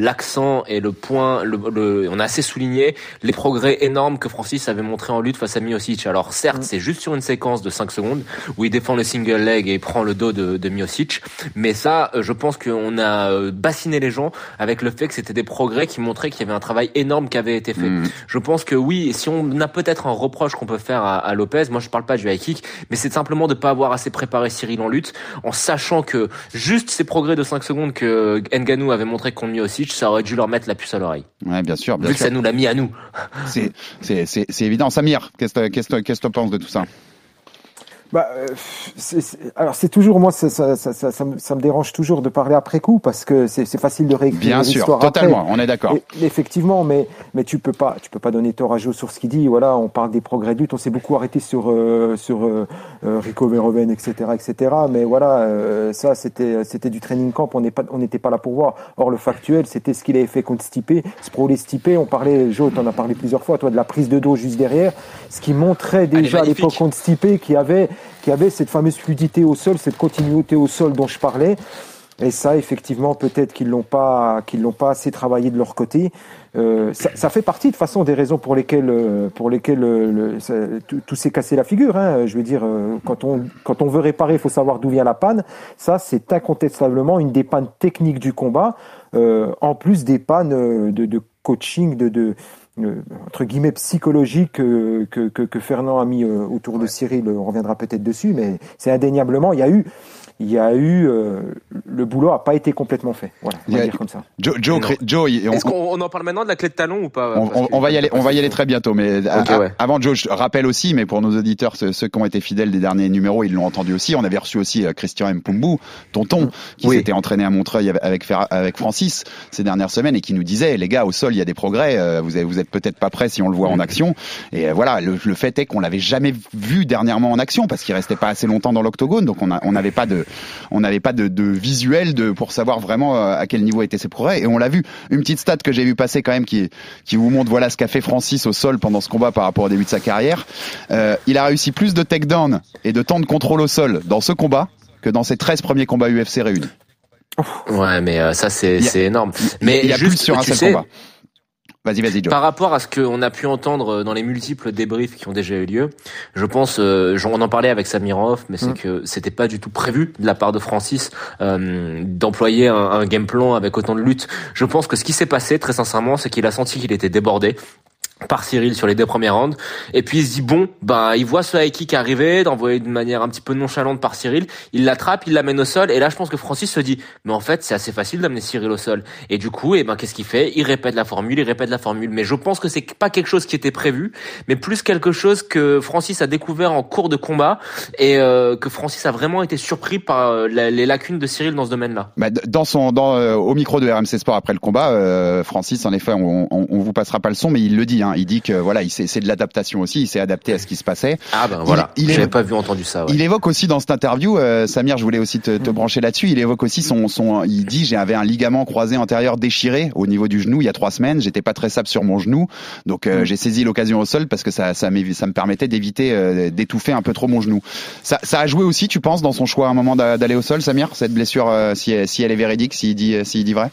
l'accent et le point le, le- on a assez souligné les progrès énormes que Francis avait montré en lutte face à Miocic. Alors certes, c'est juste sur une séquence de 5 secondes où il défend le single leg et prend le dos de, de Miocic, mais ça euh, je pense qu'on a euh, bassiné les gens avec le fait que c'était des progrès qui montraient qu'il y avait un travail énorme qui avait été fait. Mm. Je pense que oui, si on a peut-être un reproche qu'on peut faire à, à Lopez, moi je parle pas du high kick, mais c'est simplement de pas avoir assez préparé Cyril en lutte, en sachant que juste ces progrès de 5 secondes que Nganou avait montré contre Miocic, ça aurait dû leur mettre la puce à l'oreille. Ouais, bien sûr, bien Vu que ça nous l'a mis à nous. C'est, évident. Samir, qu'est-ce que, qu'est-ce que, qu'est-ce que tu penses de tout ça? Bah, euh, alors c'est toujours moi ça, ça, ça, me, ça me dérange toujours de parler après coup parce que c'est facile de réécrire Bien sûr, totalement, après. on est d'accord. Et- Effectivement, mais mais tu peux pas tu peux pas donner tort à Joe sur ce qu'il dit. Voilà, on parle des progrès lutte, on s'est beaucoup arrêté sur euh, sur euh, euh, Rico Verhoeven, etc., etc. Mais voilà, euh, ça c'était c'était du training camp. On n'est pas on n'était pas là pour voir. Or le factuel, c'était ce qu'il avait fait contre Stipe. Sprolé Stipe, on parlait, Joe, t'en as parlé plusieurs fois, toi, de la prise de dos juste derrière, ce qui montrait déjà à l'époque contre Stipe qui avait qui avait cette fameuse fluidité au sol, cette continuité au sol dont je parlais. Et ça, effectivement, peut-être qu'ils l'ont pas, qu'ils l'ont pas assez travaillé de leur côté. Euh, ça, ça fait partie de façon des raisons pour lesquelles, euh, pour lesquelles euh, tout, s'est cassé la figure. Hein. Je veux dire, euh, quand on, quand on veut réparer, il faut savoir d'où vient la panne. Ça, c'est incontestablement une des pannes techniques du combat, euh, en plus des pannes de, de coaching, de, de entre guillemets psychologique euh, que, que, que Fernand a mis euh, autour de Cyril. On reviendra peut-être dessus, mais c'est indéniablement, il y a eu, il y a eu, euh, le boulot a pas été complètement fait. Voilà, on va a- dire comme ça. Joe, Joe, Joe, Est-ce qu'on on en parle maintenant de la clé de talon ou pas on, va y aller, on va y aller très bientôt. Mais ouais. avant, Joe, je rappelle aussi, mais pour nos auditeurs, ceux, ceux qui ont été fidèles des derniers numéros, ils l'ont entendu aussi. On avait reçu aussi euh, Christian Mpumbu, tonton, qui Oui. s'était entraîné à Montreuil avec, avec Francis ces dernières semaines et qui nous disait, les gars, au sol, il y a des progrès. euh, Vous avez, vous êtes peut-être pas prêts si on le voit en action. Et voilà, le, le fait est qu'on l'avait jamais vu dernièrement en action parce qu'il restait pas assez longtemps dans l'octogone, donc on n'avait pas de, on n'avait pas de, de visuel de pour savoir vraiment euh, à quel niveau étaient ses progrès. Et on l'a vu. Une petite stat que j'ai vu passer quand même qui qui vous montre voilà ce qu'a fait Francis au sol pendant ce combat par rapport au début de sa carrière. Euh, il a réussi plus de takedown et de temps de contrôle au sol dans ce combat que dans ses 13 premiers combats UFC réunis. Ouais, mais euh, ça c'est énorme. Il y a- Mais il y a juste, plus sur un seul sais, combat. Vas-y, vas-y, Joe. Par rapport à ce qu'on a pu entendre euh, dans les multiples débriefs qui ont déjà eu lieu, je pense, euh, on en parlait avec Samirov, mais c'est Mm. que c'était pas du tout prévu de la part de Francis euh, d'employer un, un game plan avec autant de lutte. Je pense que ce qui s'est passé, très sincèrement, c'est qu'il a senti qu'il était débordé. Par Cyril sur les deux premières rounds. Et puis il se dit bon ben il voit ce high kick arriver d'envoyer de manière un petit peu nonchalante par Cyril. Il l'attrape il l'amène au sol. Et là je pense que Francis se dit mais en fait c'est assez facile d'amener Cyril au sol. Et du coup et eh ben qu'est-ce qu'il fait? Il répète la formule il répète la formule. Mais je pense que c'est pas quelque chose qui était prévu mais plus quelque chose que Francis a découvert en cours de combat et euh, que Francis a vraiment été surpris par euh, les lacunes de Cyril dans ce domaine-là. Bah, dans son dans euh, au micro de RMC Sport après le combat Francis en effet on, on, on, vous passera pas le son mais il le dit hein, il dit que voilà, il c'est de l'adaptation aussi, il s'est adapté à ce qui se passait. Ah ben voilà, il, j'avais pas vu entendu ça. Il évoque aussi dans cette interview, euh, Samir, je voulais aussi te, te brancher là-dessus. Il évoque aussi son son, il dit j'avais un ligament croisé antérieur déchiré au niveau du genou il y a trois semaines. J'étais pas très stable sur mon genou, donc euh, mm. j'ai saisi l'occasion au sol parce que ça ça, ça me permettait d'éviter euh, d'étouffer un peu trop mon genou. Ça, ça a joué aussi, tu penses, dans son choix à un moment d'aller au sol, Samir, cette blessure, si, si elle est véridique, s'il dit s'il dit vrai?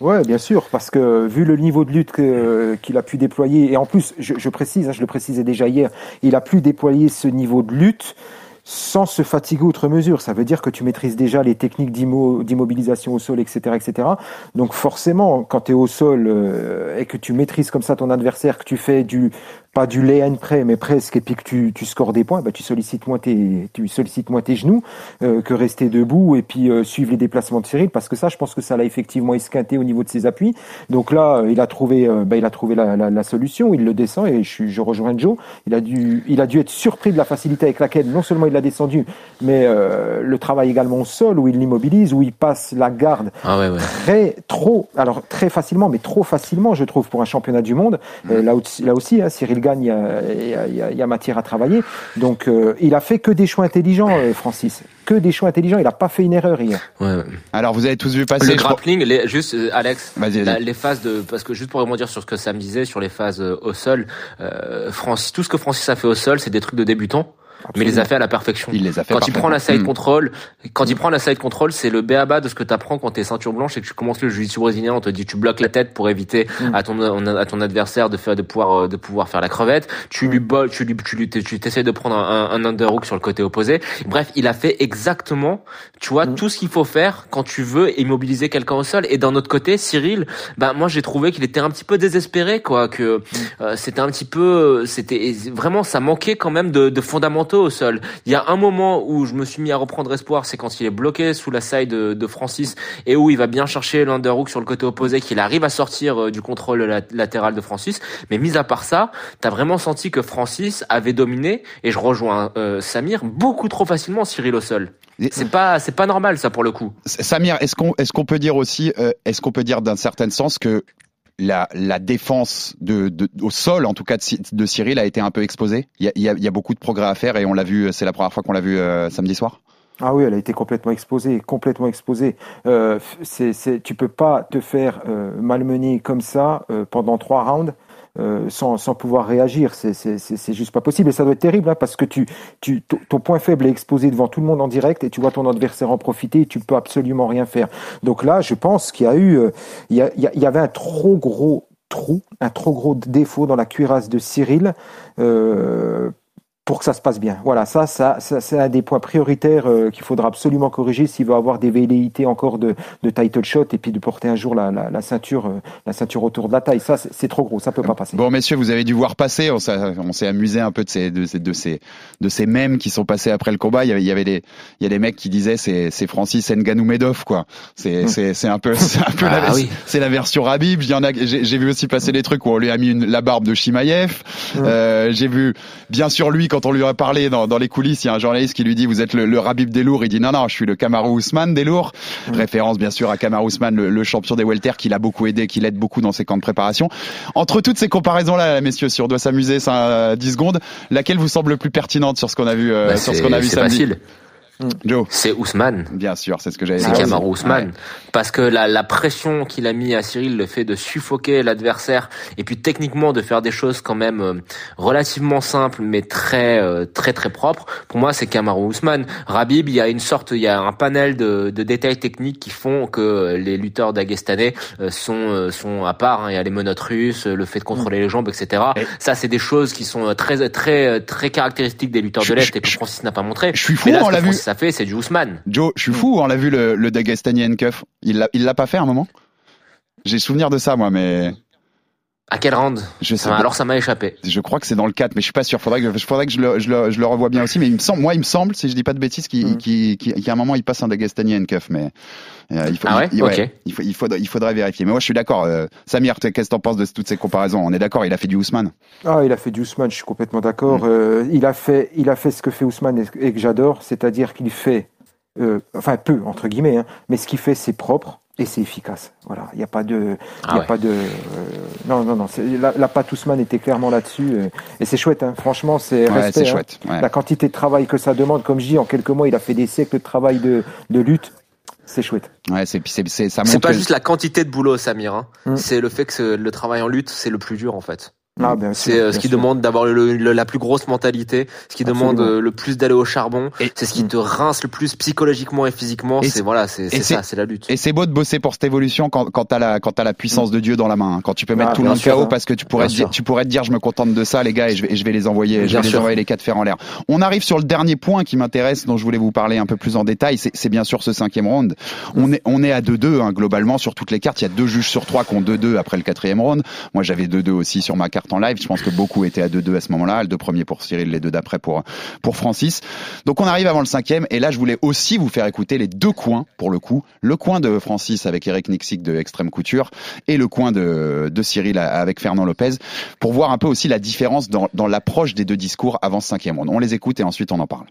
Ouais, bien sûr, parce que vu le niveau de lutte qu'il a pu déployer, et en plus, je, précise, hein, je le précisais déjà hier, il a pu déployer ce niveau de lutte sans se fatiguer outre mesure. Ça veut dire que tu maîtrises déjà les techniques d'immobilisation au sol, etc., etc. Donc forcément, quand tu es au sol euh, et que tu maîtrises comme ça ton adversaire, que tu fais du pas du lay près, mais presque, et puis que tu, tu scores des points, bah, tu sollicites moins tes, tu sollicites moins tes genoux euh, que rester debout et puis euh, suivre les déplacements de Cyril, parce que ça, je pense que ça l'a effectivement esquinté au niveau de ses appuis. Donc là, euh, il a trouvé, bah, il a trouvé la, la, la, solution, il le descend et je, je rejoins Joe. Il a dû, il a dû être surpris de la facilité avec laquelle non seulement il l'a descendu, mais le travail également au sol où il l'immobilise, où il passe la garde ah ouais, ouais. très, trop, alors très facilement, mais trop facilement, je trouve, pour un championnat du monde. Mmh. là, là aussi, hein, Cyril gagne, il y a, matière à travailler. Donc, euh, il a fait que des choix intelligents, euh, Francis. Que des choix intelligents. Il n'a pas fait une erreur hier. Alors, vous avez tous vu passer le grappling. Les, juste, euh, Alex, les phases de, parce que juste pour rebondir sur ce que Sam disait sur les phases au sol, Francis, tout ce que Francis a fait au sol, c'est des trucs de mais il les a fait à la perfection. Il les a fait quand il prend la side hmm. control, quand il prend la side control, c'est le béaba de ce que tu apprends quand t'es ceinture blanche et que tu commences le jiu-jitsu brésilien. On te dit tu bloques la tête pour éviter hmm. à ton à ton adversaire de faire de pouvoir de pouvoir faire la crevette. Tu lui bol, tu lui tu lui tu t'essayes de prendre un, un underhook sur le côté opposé. Bref, il a fait exactement, tu vois, hmm. tout ce qu'il faut faire quand tu veux immobiliser quelqu'un au sol. Et d'un autre côté, Cyril, ben moi j'ai trouvé qu'il était un petit peu désespéré, quoi, que euh, c'était un petit peu, c'était vraiment ça manquait quand même de, de fondamentaux au sol. Il y a un moment où je me suis mis à reprendre espoir, c'est quand il est bloqué sous la side de, Francis et où il va bien chercher l'underhook sur le côté opposé, qu'il arrive à sortir euh, du contrôle latéral de Francis. Mais mis à part ça, t'as vraiment senti que Francis avait dominé et je rejoins euh, Samir beaucoup trop facilement Cyril au sol. C'est pas c'est pas normal ça pour le coup. Samir, est-ce qu'on est-ce qu'on peut dire aussi euh, est-ce qu'on peut dire d'un certain sens que la, défense au sol, en tout cas de, Cyril, a été un peu exposée. Il y a, beaucoup de progrès à faire et on l'a vu. C'est la première fois qu'on l'a vu euh, samedi soir. Ah oui, elle a été complètement exposée, complètement exposée. Euh, c'est, tu peux pas te faire euh, malmener comme ça euh, pendant trois rounds euh, sans, sans, pouvoir réagir. C'est juste pas possible. Et ça doit être terrible hein, parce que tu, tu, ton point faible est exposé devant tout le monde en direct et tu vois ton adversaire en profiter et tu peux absolument rien faire. Donc là, je pense qu'il y a eu, euh, il, y a, y avait un trop gros trou, un trop gros défaut dans la cuirasse de Cyril euh, pour que ça se passe bien. Voilà, ça, ça, ça c'est un des points prioritaires euh, qu'il faudra absolument corriger s'il veut avoir des velléités encore de, de title shot et puis de porter un jour la, la, la ceinture, euh, la ceinture autour de la taille. Ça, c'est trop gros, ça peut pas passer. Bon, messieurs, vous avez dû voir passer. On s'est amusé un peu de ces, de, ces, de ces, de ces mèmes qui sont passés après le combat. Il y avait, il y avait des, il y a des mecs qui disaient c'est, c'est Francis Nganou Medov, quoi. C'est, hum. c'est, c'est un peu, <laughs> c'est un peu la, ah c'est la version Rabib. Il y en a, j'ai vu aussi passer des trucs où on lui a mis une, la barbe de Shimaev. Hum. Euh, j'ai vu, bien sûr, lui quand quand on lui a parlé dans, dans, les coulisses, il y a un journaliste qui lui dit vous êtes le, le Rabib des lourds. Il dit non non, je suis le Kamaru Ousmane des lourds. Référence bien sûr à Kamaru Ousmane, le, champion des welter, qui l'a beaucoup aidé, qui l'aide beaucoup dans ses camps de préparation. Entre toutes ces comparaisons là, messieurs, si on doit s'amuser 10 euh, secondes, laquelle vous semble plus pertinente sur ce qu'on a vu euh, bah, sur ce qu'on a vu samedi facile. Mm. Joe. C'est Ousmane. Bien sûr, c'est ce que j'avais dit. C'est Kamaru Ousmane. Parce que la, la pression qu'il a mis à Cyril, le fait de suffoquer l'adversaire, et puis techniquement de faire des choses quand même euh, relativement simples, mais très euh, très très propres, pour moi c'est Kamaru Ousmane. Rabib, il y a une sorte, il y a un panel de, de détails techniques qui font que les lutteurs dagestanais euh, sont sont à part. Hein. Il y a les menottes russes, le fait de contrôler mm. les jambes, etc. Ça, c'est des choses qui sont très très très caractéristiques des lutteurs de l'Est et que Francis n'a pas montré. Je suis fou, on l'a vu fait, c'est du Ousmane. Joe, je suis fou, on l'a vu le, le Dagestani Handcuff. Il l'a pas fait à un moment? J'ai souvenir de ça, moi, mais. À quel round Je sais pas. Alors ça m'a échappé. Je crois que c'est dans le 4, mais je suis pas sûr. Faudrait que, faudrait que je, le, je, le, je le revoie bien aussi. Mais il me semble, moi, il me semble, si je dis pas de bêtises, qu'il, Mm. qu'il- qu'il- qu'à un moment il passe un Dagestani handcuff, mais euh, il faut, Ah ouais il, faut, il, faudrait, il faudrait vérifier. Mais moi, je suis d'accord. Euh, Samir, qu'est-ce que t'en penses de toutes ces comparaisons? On est d'accord. Il a fait du Ousmane. Ah, il a fait du Ousmane, je suis complètement d'accord. Mm. Euh, il a fait, il a fait ce que fait Ousmane et, et que j'adore, c'est-à-dire qu'il fait, euh, enfin peu entre guillemets, hein, mais ce qu'il fait c'est propre et c'est efficace. Voilà, il n'y a pas de, il Ah y a ouais. pas de, euh, non non non, la, la Ousmane était clairement là-dessus euh, et c'est chouette. Hein, franchement, c'est Ouais, respect, hein. chouette. Ouais. La quantité de travail que ça demande, comme je dis, en quelques mois, il a fait des siècles de travail de, de lutte. C'est chouette. Ouais, c'est, c'est, c'est, ça C'est montre pas que- juste la quantité de boulot, Samir. hein. Mm. C'est le fait que le travail en lutte, c'est le plus dur en fait. Ah, C'est euh, bien ce qui sûr. demande d'avoir le, le- la plus grosse mentalité, ce qui demande Absolument. euh, le plus d'aller au charbon. Et- C'est ce qui te rince le plus psychologiquement et physiquement. Et C'est voilà, c'est et c'est c'est- ça, c'est la lutte. Et c'est beau de bosser pour cette évolution quand, quand t'as la, quand t'as la puissance de Dieu dans la main, hein. quand tu peux mettre Ah, tout le monde KO hein. parce que tu pourrais, te dire, tu pourrais te dire, je me contente de ça, les gars, et je vais, et je vais les envoyer, je vais les envoyer les quatre fers en l'air. On arrive sur le dernier point qui m'intéresse, dont je voulais vous parler un peu plus en détail, c'est, c'est bien sûr ce cinquième round. On est, on est à 2-2, hein, globalement, sur toutes les cartes. Il y a deux juges sur trois qui ont 2-2 après le quatrième round. Moi, j'avais 2-2 aussi sur ma carte en live. Je pense que beaucoup étaient à 2-2 à ce moment-là. Les deux premiers pour Cyril, les deux d'après pour, pour Francis. Donc on arrive avant le cinquième et là je voulais aussi vous faire écouter les deux coins pour le coup, le coin de Francis avec Eric Nixik de Extrême Couture et le coin de, de Cyril avec Fernand Lopez pour voir un peu aussi la différence dans, dans l'approche des deux discours avant ce cinquième round. On les écoute et ensuite on en parle.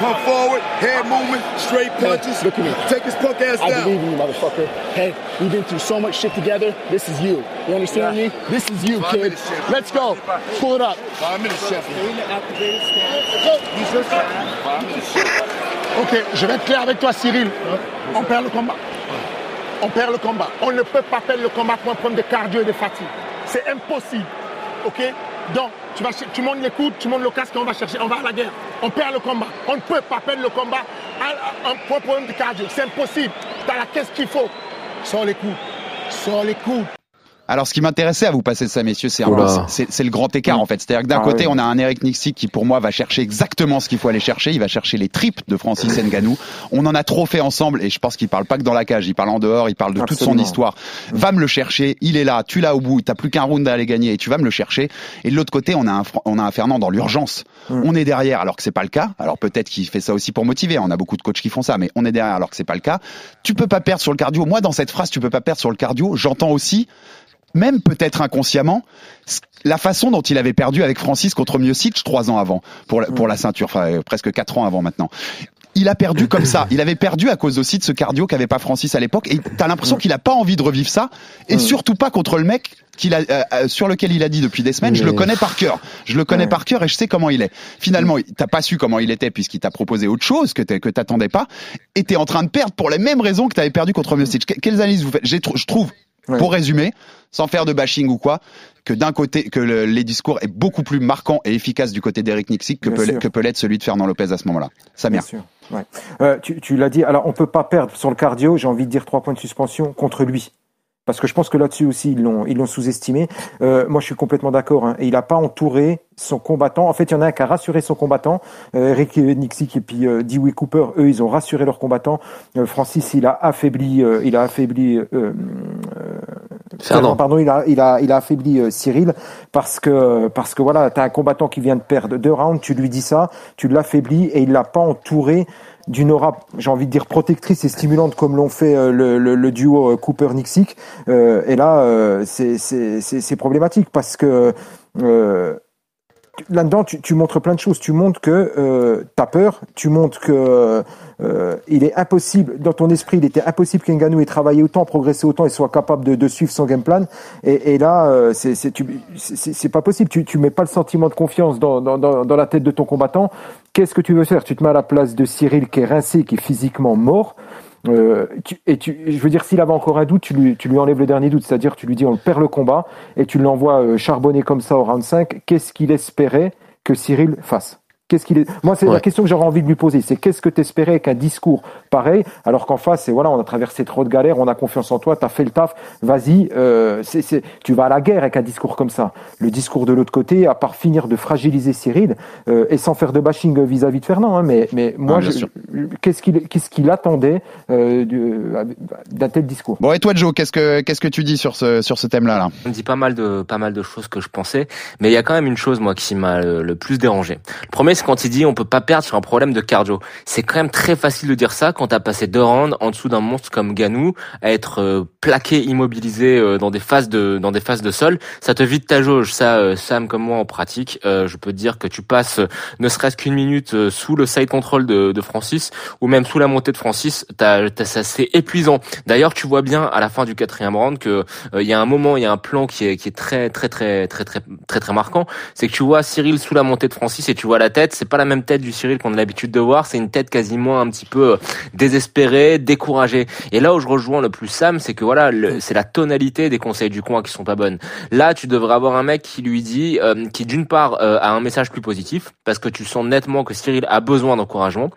Come forward, head movement, straight punches. Look at me. Take his punk ass I down. believe in you, motherfucker. Hey, we've been through so much shit together. This is you. You understand me? This is you, Five kid. minutes. Let's go. Pull it up. Five minutes, minutes. Ok, je vais être clair avec toi, Cyril. On perd le combat. On perd le combat. On ne peut pas perdre le combat pour un problème de cardio et de fatigue. C'est impossible. Ok? Donc, tu, vas, tu montes les coudes, tu montes le casque on va chercher, on va à la guerre. On perd le combat. On ne peut pas perdre le combat à- un problème de cardio. C'est impossible. Tu as la caisse qu'il faut. Sors les coudes. Sors les coudes. Alors, ce qui m'intéressait à vous passer de ça, messieurs, c'est c'est c'est le grand écart en fait. C'est-à-dire que d'un Ah côté, oui. on a un Eric Nixik qui, pour moi, va chercher exactement ce qu'il faut aller chercher. Il va chercher les tripes de Francis <laughs> Ngannou. On en a trop fait ensemble, et je pense qu'il parle pas que dans la cage. Il parle en dehors. Il parle de toute son histoire. Va me le chercher. Il est là. Tu l'as au bout. T'as plus qu'un round à aller gagner, et tu vas me le chercher. Et de l'autre côté, on a un, on a un Fernand dans l'urgence. Mm. On est derrière, alors que c'est pas le cas. Alors peut-être qu'il fait ça aussi pour motiver. On a beaucoup de coachs qui font ça, mais on est derrière, alors que c'est pas le cas. Tu peux pas perdre sur le cardio. Moi, dans cette phrase, tu peux pas perdre sur le cardio. J'entends aussi même peut-être inconsciemment, la façon dont il avait perdu avec Francis contre Miocic trois ans avant, pour la, pour la ceinture, enfin euh, presque quatre ans avant maintenant. Il a perdu comme ça. Il avait perdu à cause aussi de ce cardio qu'avait pas Francis à l'époque. Et t'as l'impression qu'il a pas envie de revivre ça. Et surtout pas contre le mec qu'il a, euh, euh, sur lequel il a dit depuis des semaines, je le connais par cœur. Je le connais Ouais. par cœur et je sais comment il est. Finalement, t'as pas su comment il était puisqu'il t'a proposé autre chose que t'attendais pas. Et t'es en train de perdre pour les mêmes raisons que t'avais perdu contre Miocic. Que- Quelles analyses vous faites? J'ai Je trouve, Ouais. pour résumer, sans faire de bashing ou quoi, que d'un côté, que le- les discours est beaucoup plus marquant et efficace du côté d'Eric Nixik que peut, sûr. que peut l'être celui de Fernand Lopez à ce moment-là. Samir. Bien sûr. Ouais. Euh, tu tu l'as dit. Alors, on peut pas perdre sur le cardio. J'ai envie de dire trois points de suspension contre lui. Parce que je pense que là-dessus aussi, ils l'ont, ils l'ont sous-estimé. Euh, moi, je suis complètement d'accord. hein. Et il n'a pas entouré son combattant. En fait, il y en a un qui a rassuré son combattant. Euh, Eric Nixik et puis euh, Dewey Cooper, eux, ils ont rassuré leur combattant. Euh, Francis, il a affaibli, euh, il a affaibli. Euh, euh, Fernand. Pardon, il a, il a, il a affaibli Cyril parce que, parce que voilà, t'as un combattant qui vient de perdre deux rounds, tu lui dis ça, tu l'affaiblis et il l'a pas entouré d'une aura, j'ai envie de dire protectrice et stimulante comme l'ont fait euh, le, duo euh, Cooper-Nixik. Euh, et là, c'est, problématique parce que là-dedans, tu, montres plein de choses. Tu montres que euh, tu as peur, tu montres que euh, il est impossible, dans ton esprit, il était impossible qu'Enganou ait travaillé autant, progressé autant et soit capable de, de suivre son game plan. Et, et là, euh, c'est, pas possible. Tu, tu mets pas le sentiment de confiance dans, dans, dans la tête de ton combattant. Qu'est-ce que tu veux faire? Tu te mets à la place de Cyril qui est rincé, qui est physiquement mort. Euh, et tu, je veux dire, s'il avait encore un doute, tu lui, tu lui enlèves le dernier doute, c'est-à-dire tu lui dis on perd le combat et tu l'envoies euh, charbonner comme ça au round 5. Qu'est-ce qu'il espérait que Cyril fasse? Qu'est-ce qu'il est Moi, c'est Ouais. la question que j'aurais envie de lui poser. C'est qu'est-ce que tu espérais qu'un discours pareil, alors qu'en face, c'est voilà, on a traversé trop de galères, on a confiance en toi, tu as fait le taf, vas-y, euh, c'est, c'est, tu vas à la guerre avec un discours comme ça. Le discours de l'autre côté, à part finir de fragiliser Cyril, euh, et sans faire de bashing vis-à-vis de Fernand, hein, mais, mais moi, Ah, qu'est-ce qu'il, qu'est-ce qu'il attendait euh, du- d'un tel discours? Bon, et toi, Joe, qu'est-ce que qu'est-ce que tu dis sur ce sur ce thème-là là? On me dit pas mal de pas mal de choses que je pensais, mais il y a quand même une chose moi qui m'a le, le plus dérangé. Le premier quand il dit on peut pas perdre sur un problème de cardio. C'est quand même très facile de dire ça quand t'as passé deux rounds en dessous d'un monstre comme Ganou, à être euh, plaqué, immobilisé euh, dans des phases de dans des phases de sol. Ça te vide ta jauge. Ça, euh, Sam comme moi en pratique, euh, je peux dire que tu passes ne serait-ce qu'une minute sous le side control de, Francis ou même sous la montée de Francis, t'as, t'as- ça c'est épuisant. D'ailleurs, tu vois bien à la fin du quatrième round que il y a un moment, il y a un plan qui est qui est très très très très très très très marquant, c'est que tu vois Cyril sous la montée de Francis et tu vois la tête, c'est pas la même tête du Cyril qu'on a l'habitude de voir, c'est une tête quasiment un petit peu euh, désespérée, découragée. Et là où je rejoins le plus Sam, c'est que voilà, c'est la tonalité des conseils du coin qui sont pas bonnes. Là, tu devrais avoir un mec qui lui dit, euh, qui d'une part euh, a un message plus positif, parce que tu sens nettement que Cyril a besoin d'encouragement,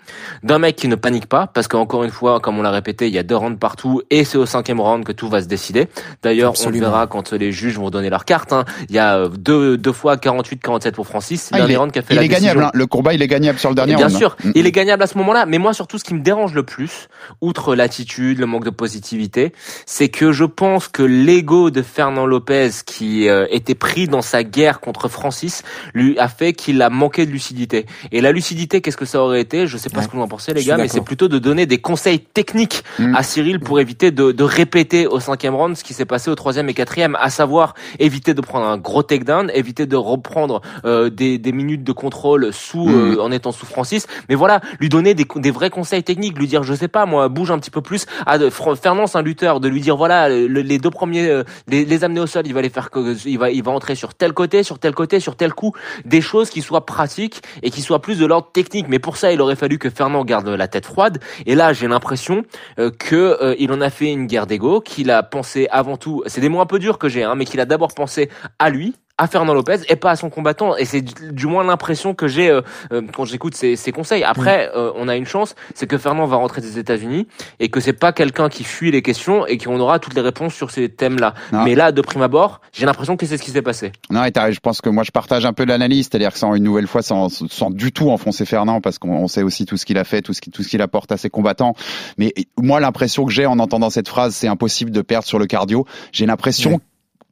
d'un mec qui ne panique pas, parce qu'encore une fois, comme on l'a répété, il y a deux rounds partout, et c'est au cinquième round que tout va se décider. D'ailleurs, on le verra quand les juges vont donner leur carte. hein. Il y a euh, deux, deux fois 48-47 pour Francis. C'est Ah, dernier round qui a fait il la est gagnable. hein. Le combat, il est gagnable sur le dernier Bien round, hein. sûr, il est gagnable à ce moment-là. Mais moi, surtout, ce qui me dérange le plus, outre l'attitude, le manque de positivité, c'est que je pense que l'ego de Fernand Lopez, qui euh, était pris dans sa guerre contre Francis, lui a fait qu'il a manqué de lucidité. Et la lucidité, qu'est-ce que ça aurait été? Je sais pas ce que vous en pensez, les gars, mais c'est plutôt de donner des conseils techniques Mm. à Cyril pour éviter de, de répéter au cinquième round ce qui s'est passé au troisième et quatrième, à savoir éviter de prendre un gros takedown, éviter de reprendre euh, des, des minutes de contrôle sous Mm. euh, en étant sous Francis, mais voilà, lui donner des, des vrais conseils techniques, lui dire je sais pas moi, bouge un petit peu plus. À Fr- Fernand c'est un lutteur, de lui dire voilà le- les deux premiers, euh, les, les amener au sol, il va les faire, il va il va entrer sur tel côté, sur tel côté, sur tel coup, des choses qui soient pratiques et qui soient plus de l'ordre technique. Mais pour ça il aurait fallu que Fernand garde la tête froide. Et là j'ai l'impression euh, que euh, il en a fait une guerre d'ego, qu'il a pensé avant tout, c'est des mots un peu durs que j'ai, hein, mais qu'il a d'abord pensé à lui, à Fernand Lopez et pas à son combattant. Et c'est du, moins l'impression que j'ai euh, euh, quand j'écoute ses, ses conseils. Après, euh, on a une chance, c'est que Fernand va rentrer des États-Unis et que c'est pas quelqu'un qui fuit les questions et qu'on aura toutes les réponses sur ces thèmes-là. Mais là, de prime abord, j'ai l'impression que c'est ce qui s'est passé. Non, et je pense que moi je partage un peu l'analyse, c'est-à-dire que sans une nouvelle fois, sans, sans du tout enfoncer Fernand, parce qu'on on sait aussi tout ce qu'il a fait, tout ce qui- tout ce qu'il apporte à ses combattants. Mais moi, l'impression que j'ai en entendant cette phrase, c'est impossible de perdre sur le cardio. J'ai l'impression,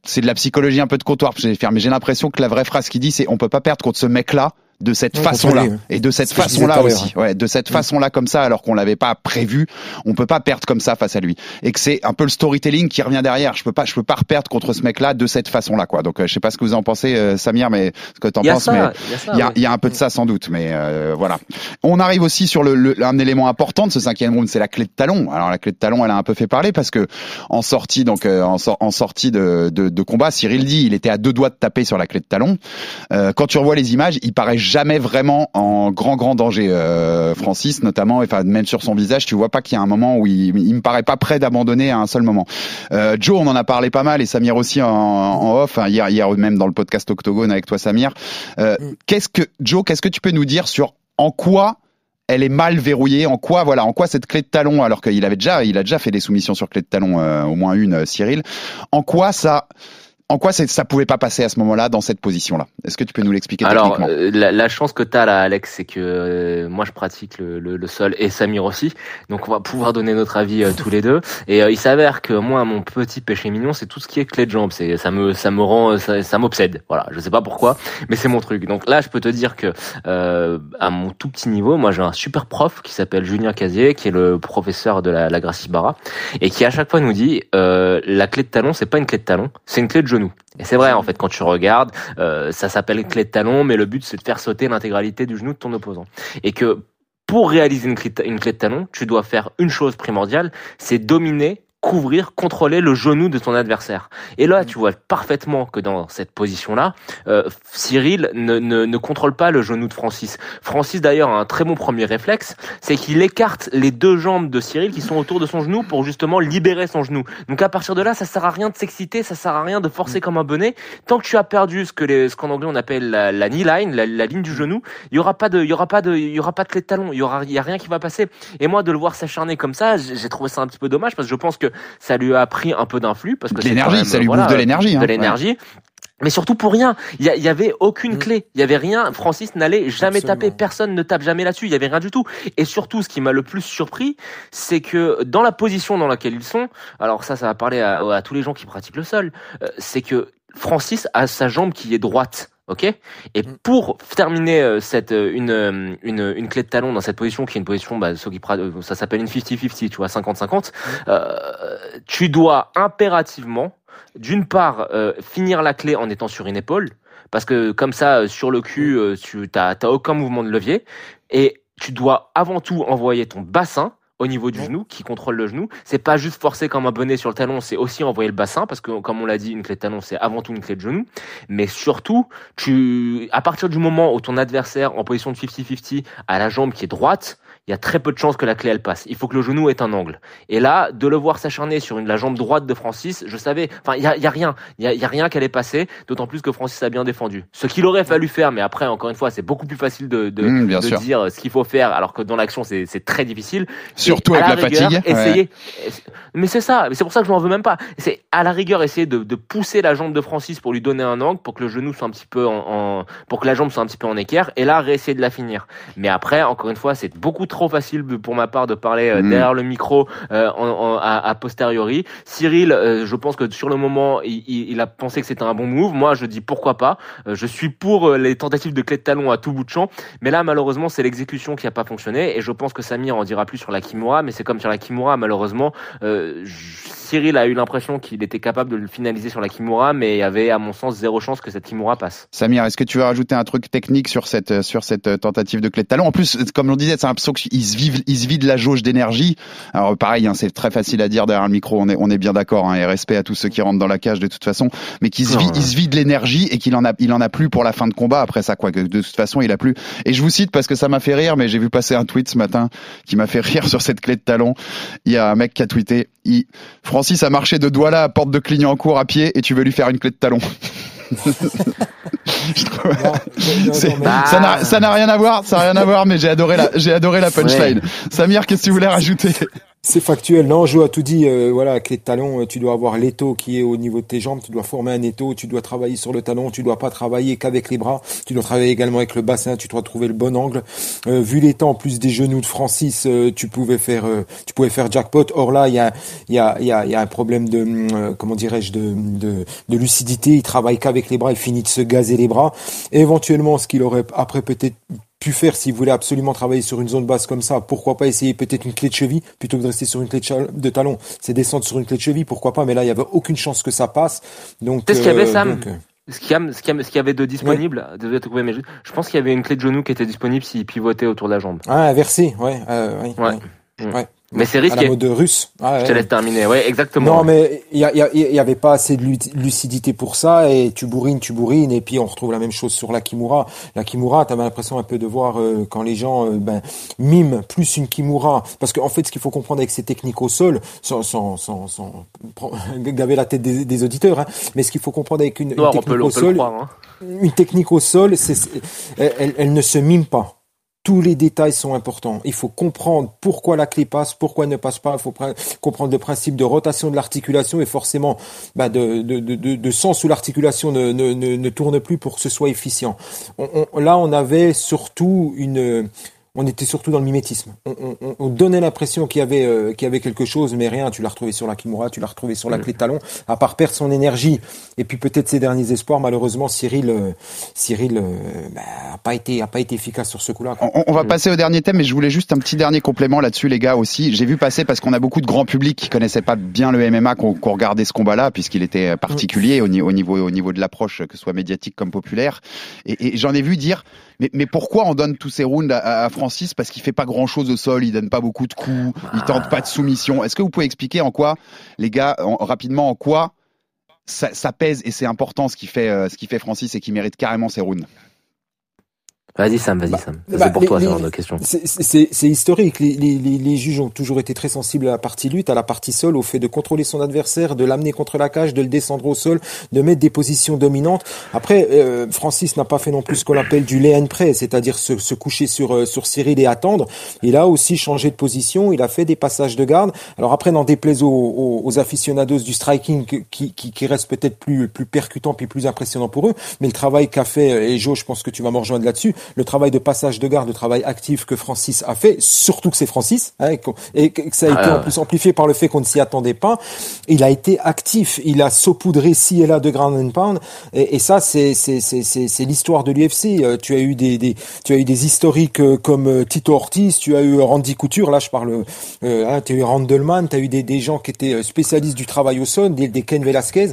c'est de la psychologie un peu de comptoir, mais j'ai l'impression que la vraie phrase qu'il dit, c'est on peut pas perdre contre ce mec-là de cette Ouais, façon-là et de cette façon-là aussi, ouais, de cette façon-là comme ça, alors qu'on l'avait pas prévu, on peut pas perdre comme ça face à lui. Et que c'est un peu le storytelling qui revient derrière. Je peux pas, je peux pas reperdre contre ce mec-là de cette façon-là, quoi. Donc, euh, je sais pas ce que vous en pensez, euh, Samir, mais ce que t'en Il y a penses, ça, mais il y a ça, il y y a un peu de ça sans doute, mais euh, voilà. On arrive aussi sur le, le- un élément important de ce cinquième round, c'est la clé de talon. Alors la clé de talon, elle a un peu fait parler parce que en sortie, donc euh, en, en sortie de, de, de combat, Cyril dit, il était à deux doigts de taper sur la clé de talon. Euh, quand tu revois les images, il paraît jamais vraiment en grand grand danger, euh, Francis notamment, enfin même sur son visage, tu vois pas qu'il y a un moment où il, il me paraît pas prêt d'abandonner à un seul moment. Euh, Joe, on en a parlé pas mal et Samir aussi en, en off, hein, hier hier même dans le podcast Octogone avec toi Samir. Euh, Qu'est-ce que Joe, qu'est-ce que tu peux nous dire sur en quoi elle est mal verrouillée, en quoi voilà, en quoi cette clé de talon, alors qu'il avait déjà, il a déjà fait des soumissions sur clé de talon, euh, au moins une, euh, Cyril. En quoi ça, en quoi ça pouvait pas passer à ce moment-là dans cette position-là? Est-ce que tu peux nous l'expliquer Alors, euh, la, la chance que tu as là, Alex, c'est que euh, moi je pratique le, le, le sol et Samir aussi, donc on va pouvoir donner notre avis euh, tous les deux. Et euh, il s'avère que moi, mon petit péché mignon, c'est tout ce qui est clé de jambe. C'est ça me ça me rend ça, ça m'obsède. Voilà, je sais pas pourquoi, mais c'est mon truc. Donc là, je peux te dire que euh, à mon tout petit niveau, moi j'ai un super prof qui s'appelle Julien Casier, qui est le professeur de la, la Gracie Barra, et qui à chaque fois nous dit euh, la clé de talon, c'est pas une clé de talon, c'est une clé de genou. Et c'est vrai en fait quand tu regardes, euh, ça s'appelle clé de talon, mais le but c'est de faire sauter l'intégralité du genou de ton opposant. Et que pour réaliser une clé, de- une clé de talon, tu dois faire une chose primordiale, c'est dominer couvrir, contrôler le genou de ton adversaire. Et là, tu vois parfaitement que dans cette position-là, euh, Cyril ne, ne, ne, contrôle pas le genou de Francis. Francis, d'ailleurs, a un très bon premier réflexe, c'est qu'il écarte les deux jambes de Cyril qui sont autour de son genou pour justement libérer son genou. Donc à partir de là, ça sert à rien de s'exciter, ça sert à rien de forcer comme un bonnet. Tant que tu as perdu ce que les, ce qu'en anglais on appelle la, la knee line, la, la, ligne du genou, il y aura pas de, il y aura pas de, il y aura pas de clé de talon, il y aura, il y a rien qui va passer. Et moi, de le voir s'acharner comme ça, j'ai trouvé ça un petit peu dommage parce que je pense que ça lui a pris un peu d'influx parce que l'énergie, ça lui voilà, bouffe de l'énergie, de hein. l'énergie. Mais surtout pour rien. Il y, avait aucune clé. Il y avait rien. Francis n'allait jamais Absolument. taper. Personne ne tape jamais là-dessus. Il y avait rien du tout. Et surtout, ce qui m'a le plus surpris, c'est que dans la position dans laquelle ils sont, alors ça, ça va parler à, à tous les gens qui pratiquent le sol, euh, c'est que Francis a sa jambe qui est droite. Ok? Et pour terminer euh, cette une, une une clé de talon dans cette position qui est une position bah, ça s'appelle une 50-50, tu vois 50-50, euh, tu dois impérativement d'une part euh, finir la clé en étant sur une épaule parce que comme ça sur le cul euh, tu t'as aucun mouvement de levier et tu dois avant tout envoyer ton bassin au niveau du genou, qui contrôle le genou. C'est pas juste forcer comme un bonnet sur le talon, c'est aussi envoyer le bassin, parce que comme on l'a dit, une clé de talon, c'est avant tout une clé de genou. Mais surtout, tu, à partir du moment où ton adversaire en position de 50-50 a la jambe qui est droite, il y a très peu de chances que la clé elle passe. Il faut que le genou ait un angle. Et là, de le voir s'acharner sur une, la jambe droite de Francis, je savais, enfin, il y a, y a, rien, il y a, y a, rien qui allait passer, d'autant plus que Francis a bien défendu. Ce qu'il aurait fallu faire, mais après, encore une fois, c'est beaucoup plus facile de, de, mmh, de dire ce qu'il faut faire, alors que dans l'action, c'est très difficile. Surtout avec la, la rigueur, fatigue. Essayer. Ouais. Mais c'est ça, c'est pour ça que je m'en veux même pas. C'est à la rigueur essayer de, de, pousser la jambe de Francis pour lui donner un angle, pour que le genou soit un petit peu en, en pour que la jambe soit un petit peu en équerre, et là réessayer de la finir. Mais après, encore une fois, c'est beaucoup trop facile pour ma part de parler euh, mmh. derrière le micro euh, en, en, à, à, posteriori. Cyril, euh, je pense que sur le moment, il, il a pensé que c'était un bon move. Moi, je dis pourquoi pas. Euh, je suis pour euh, les tentatives de clé de talon à tout bout de champ, mais là, malheureusement, c'est l'exécution qui a pas fonctionné. Et je pense que Samir en dira plus sur la Kimura, mais c'est comme sur la Kimura, malheureusement. Euh, Cyril a eu l'impression qu'il était capable de le finaliser sur la Kimura, mais il y avait, à mon sens, zéro chance que cette Kimura passe. Samir, est-ce que tu veux rajouter un truc technique sur cette sur cette tentative de clé de talon? En plus, comme on disait, c'est un qu'il se vide, il se vide la jauge d'énergie. Alors pareil, hein, c'est très facile à dire derrière le micro. On est on est bien d'accord. Hein, et respect à tous ceux qui rentrent dans la cage de toute façon, mais qu'il se, vide, il se vide l'énergie et qu'il en a il en a plus pour la fin de combat. Après ça, quoi, que de toute façon, il a plus. Et je vous cite parce que ça m'a fait rire, mais j'ai vu passer un tweet ce matin qui m'a fait rire <laughs> sur cette clé de talon. Il y a un mec qui a tweeté il... Francis a marché de Douala à Porte de Clignancourt à pied et tu veux lui faire une clé de talon. <laughs> <laughs> ça n'a rien à voir, ça n'a rien à voir, mais j'ai adoré la, j'ai adoré la punchline. Ouais. Samir, qu'est-ce que tu voulais rajouter? C'est factuel. Non, Jo a tout dit. Euh, voilà, avec les talons, tu dois avoir l'étau qui est au niveau de tes jambes. Tu dois former un étau. Tu dois travailler sur le talon. Tu dois pas travailler qu'avec les bras. Tu dois travailler également avec le bassin. Tu dois trouver le bon angle. Euh, vu les temps, plus des genoux de Francis, euh, tu pouvais faire, tu pouvais faire jackpot. Or là, il y a, il y a, il y a, y a un problème de, comment dirais-je, de, de, de, lucidité. Il travaille qu'avec les bras. Il finit de se gazer les bras. Éventuellement, ce qu'il aurait après peut-être pu faire s'il voulait absolument travailler sur une zone basse comme ça. Pourquoi pas essayer peut-être une clé de cheville plutôt que de rester sur une clé de, talon. C'est descendre sur une clé de cheville, pourquoi pas. Mais là, il y avait aucune chance que ça passe. Donc, c'est ce qu'il y avait, Sam. Donc, euh... Ce qu'il y, avait de disponible, oui. désolé de te couper, mais je, je pense qu'il y avait une clé de genou qui était disponible s'il pivotait autour de la jambe. Ah, inversé, ouais, euh, ouais, ouais. ouais. Mais c'est risqué. À la mode russe. Ah, je te laisse terminer. Ouais, exactement. Non, mais il y, y, y, avait pas assez de lucidité pour ça et tu bourrines, tu bourrines et puis on retrouve la même chose sur la Kimura. La Kimura, t'avais l'impression un peu de voir euh, quand les gens euh, ben, miment plus une Kimura parce qu'en en fait, ce qu'il faut comprendre avec ces techniques au sol, sans, sans, sans, sans <laughs> gaver la tête des, des auditeurs, hein, mais ce qu'il faut comprendre avec une, technique peut, au sol, croire, hein. une technique au sol, c'est, elle ne se mime pas tous les détails sont importants. Il faut comprendre pourquoi la clé passe, pourquoi elle ne passe pas. Il faut comprendre le principe de rotation de l'articulation et forcément bah, de, de, de, sens où l'articulation ne, ne, ne, ne, tourne plus pour que ce soit efficient. Là, on avait surtout une on était surtout dans le mimétisme. On, on, on donnait l'impression qu'il y avait euh, qu'il y avait quelque chose, mais rien. Tu l'as retrouvé sur la Kimura, tu l'as retrouvé sur la clé de talon. À part perdre son énergie et puis peut-être ses derniers espoirs, malheureusement Cyril euh, Cyril euh, bah, a pas été a pas été efficace sur ce coup-là. On, on, va passer au dernier thème, mais je voulais juste un petit dernier complément là-dessus, les gars aussi. J'ai vu passer parce qu'on a beaucoup de grands publics qui connaissaient pas bien le MMA, qu'on qu regardait ce combat-là, puisqu'il était particulier au, au, niveau au niveau de l'approche, que ce soit médiatique comme populaire. Et, et j'en ai vu dire, mais, mais pourquoi on donne tous ces rounds à, à Francis parce qu'il fait pas grand chose au sol, il donne pas beaucoup de coups, il tente pas de soumission. Est-ce que vous pouvez expliquer en quoi, les gars, en- rapidement, en quoi ça, ça pèse et c'est important ce qui fait euh, ce qui fait Francis et qui mérite carrément ses rounds? Vas-y Sam, vas-y Sam. Ça, Bah, c'est pour les- toi ce genre de question. C'est- historique. Les, les, les, les juges ont toujours été très sensibles à la partie lutte, à la partie sol, au fait de contrôler son adversaire, de l'amener contre la cage, de le descendre au sol, de mettre des positions dominantes. Après, euh, Francis n'a pas fait non plus ce qu'on appelle du lay and pray, c'est-à-dire se, se coucher sur euh, sur Cyril et attendre. Il a aussi changé de position. Il a fait des passages de garde. Alors après, n'en déplaise aux, aux, aux aficionados du striking qui, qui, qui reste peut-être plus plus percutant puis plus impressionnant pour eux, mais le travail qu'a fait et Joe, je pense que tu vas me rejoindre là-dessus, le travail de passage de garde, le travail actif que Francis a fait, surtout que c'est Francis, hein, et que ça a été Ah, en plus amplifié par le fait qu'on ne s'y attendait pas. Il a été actif, il a saupoudré ci et là de ground and pound, et, et ça c'est c'est c'est c'est c'est l'histoire de l'UFC. Euh, Tu as eu des des tu as eu des historiques euh, comme euh, Tito Ortiz, tu as eu Randy Couture, là je parle, euh, hein, tu as eu Randleman, tu as eu des des gens qui étaient spécialistes du travail au sol, des, des Ken Velasquez.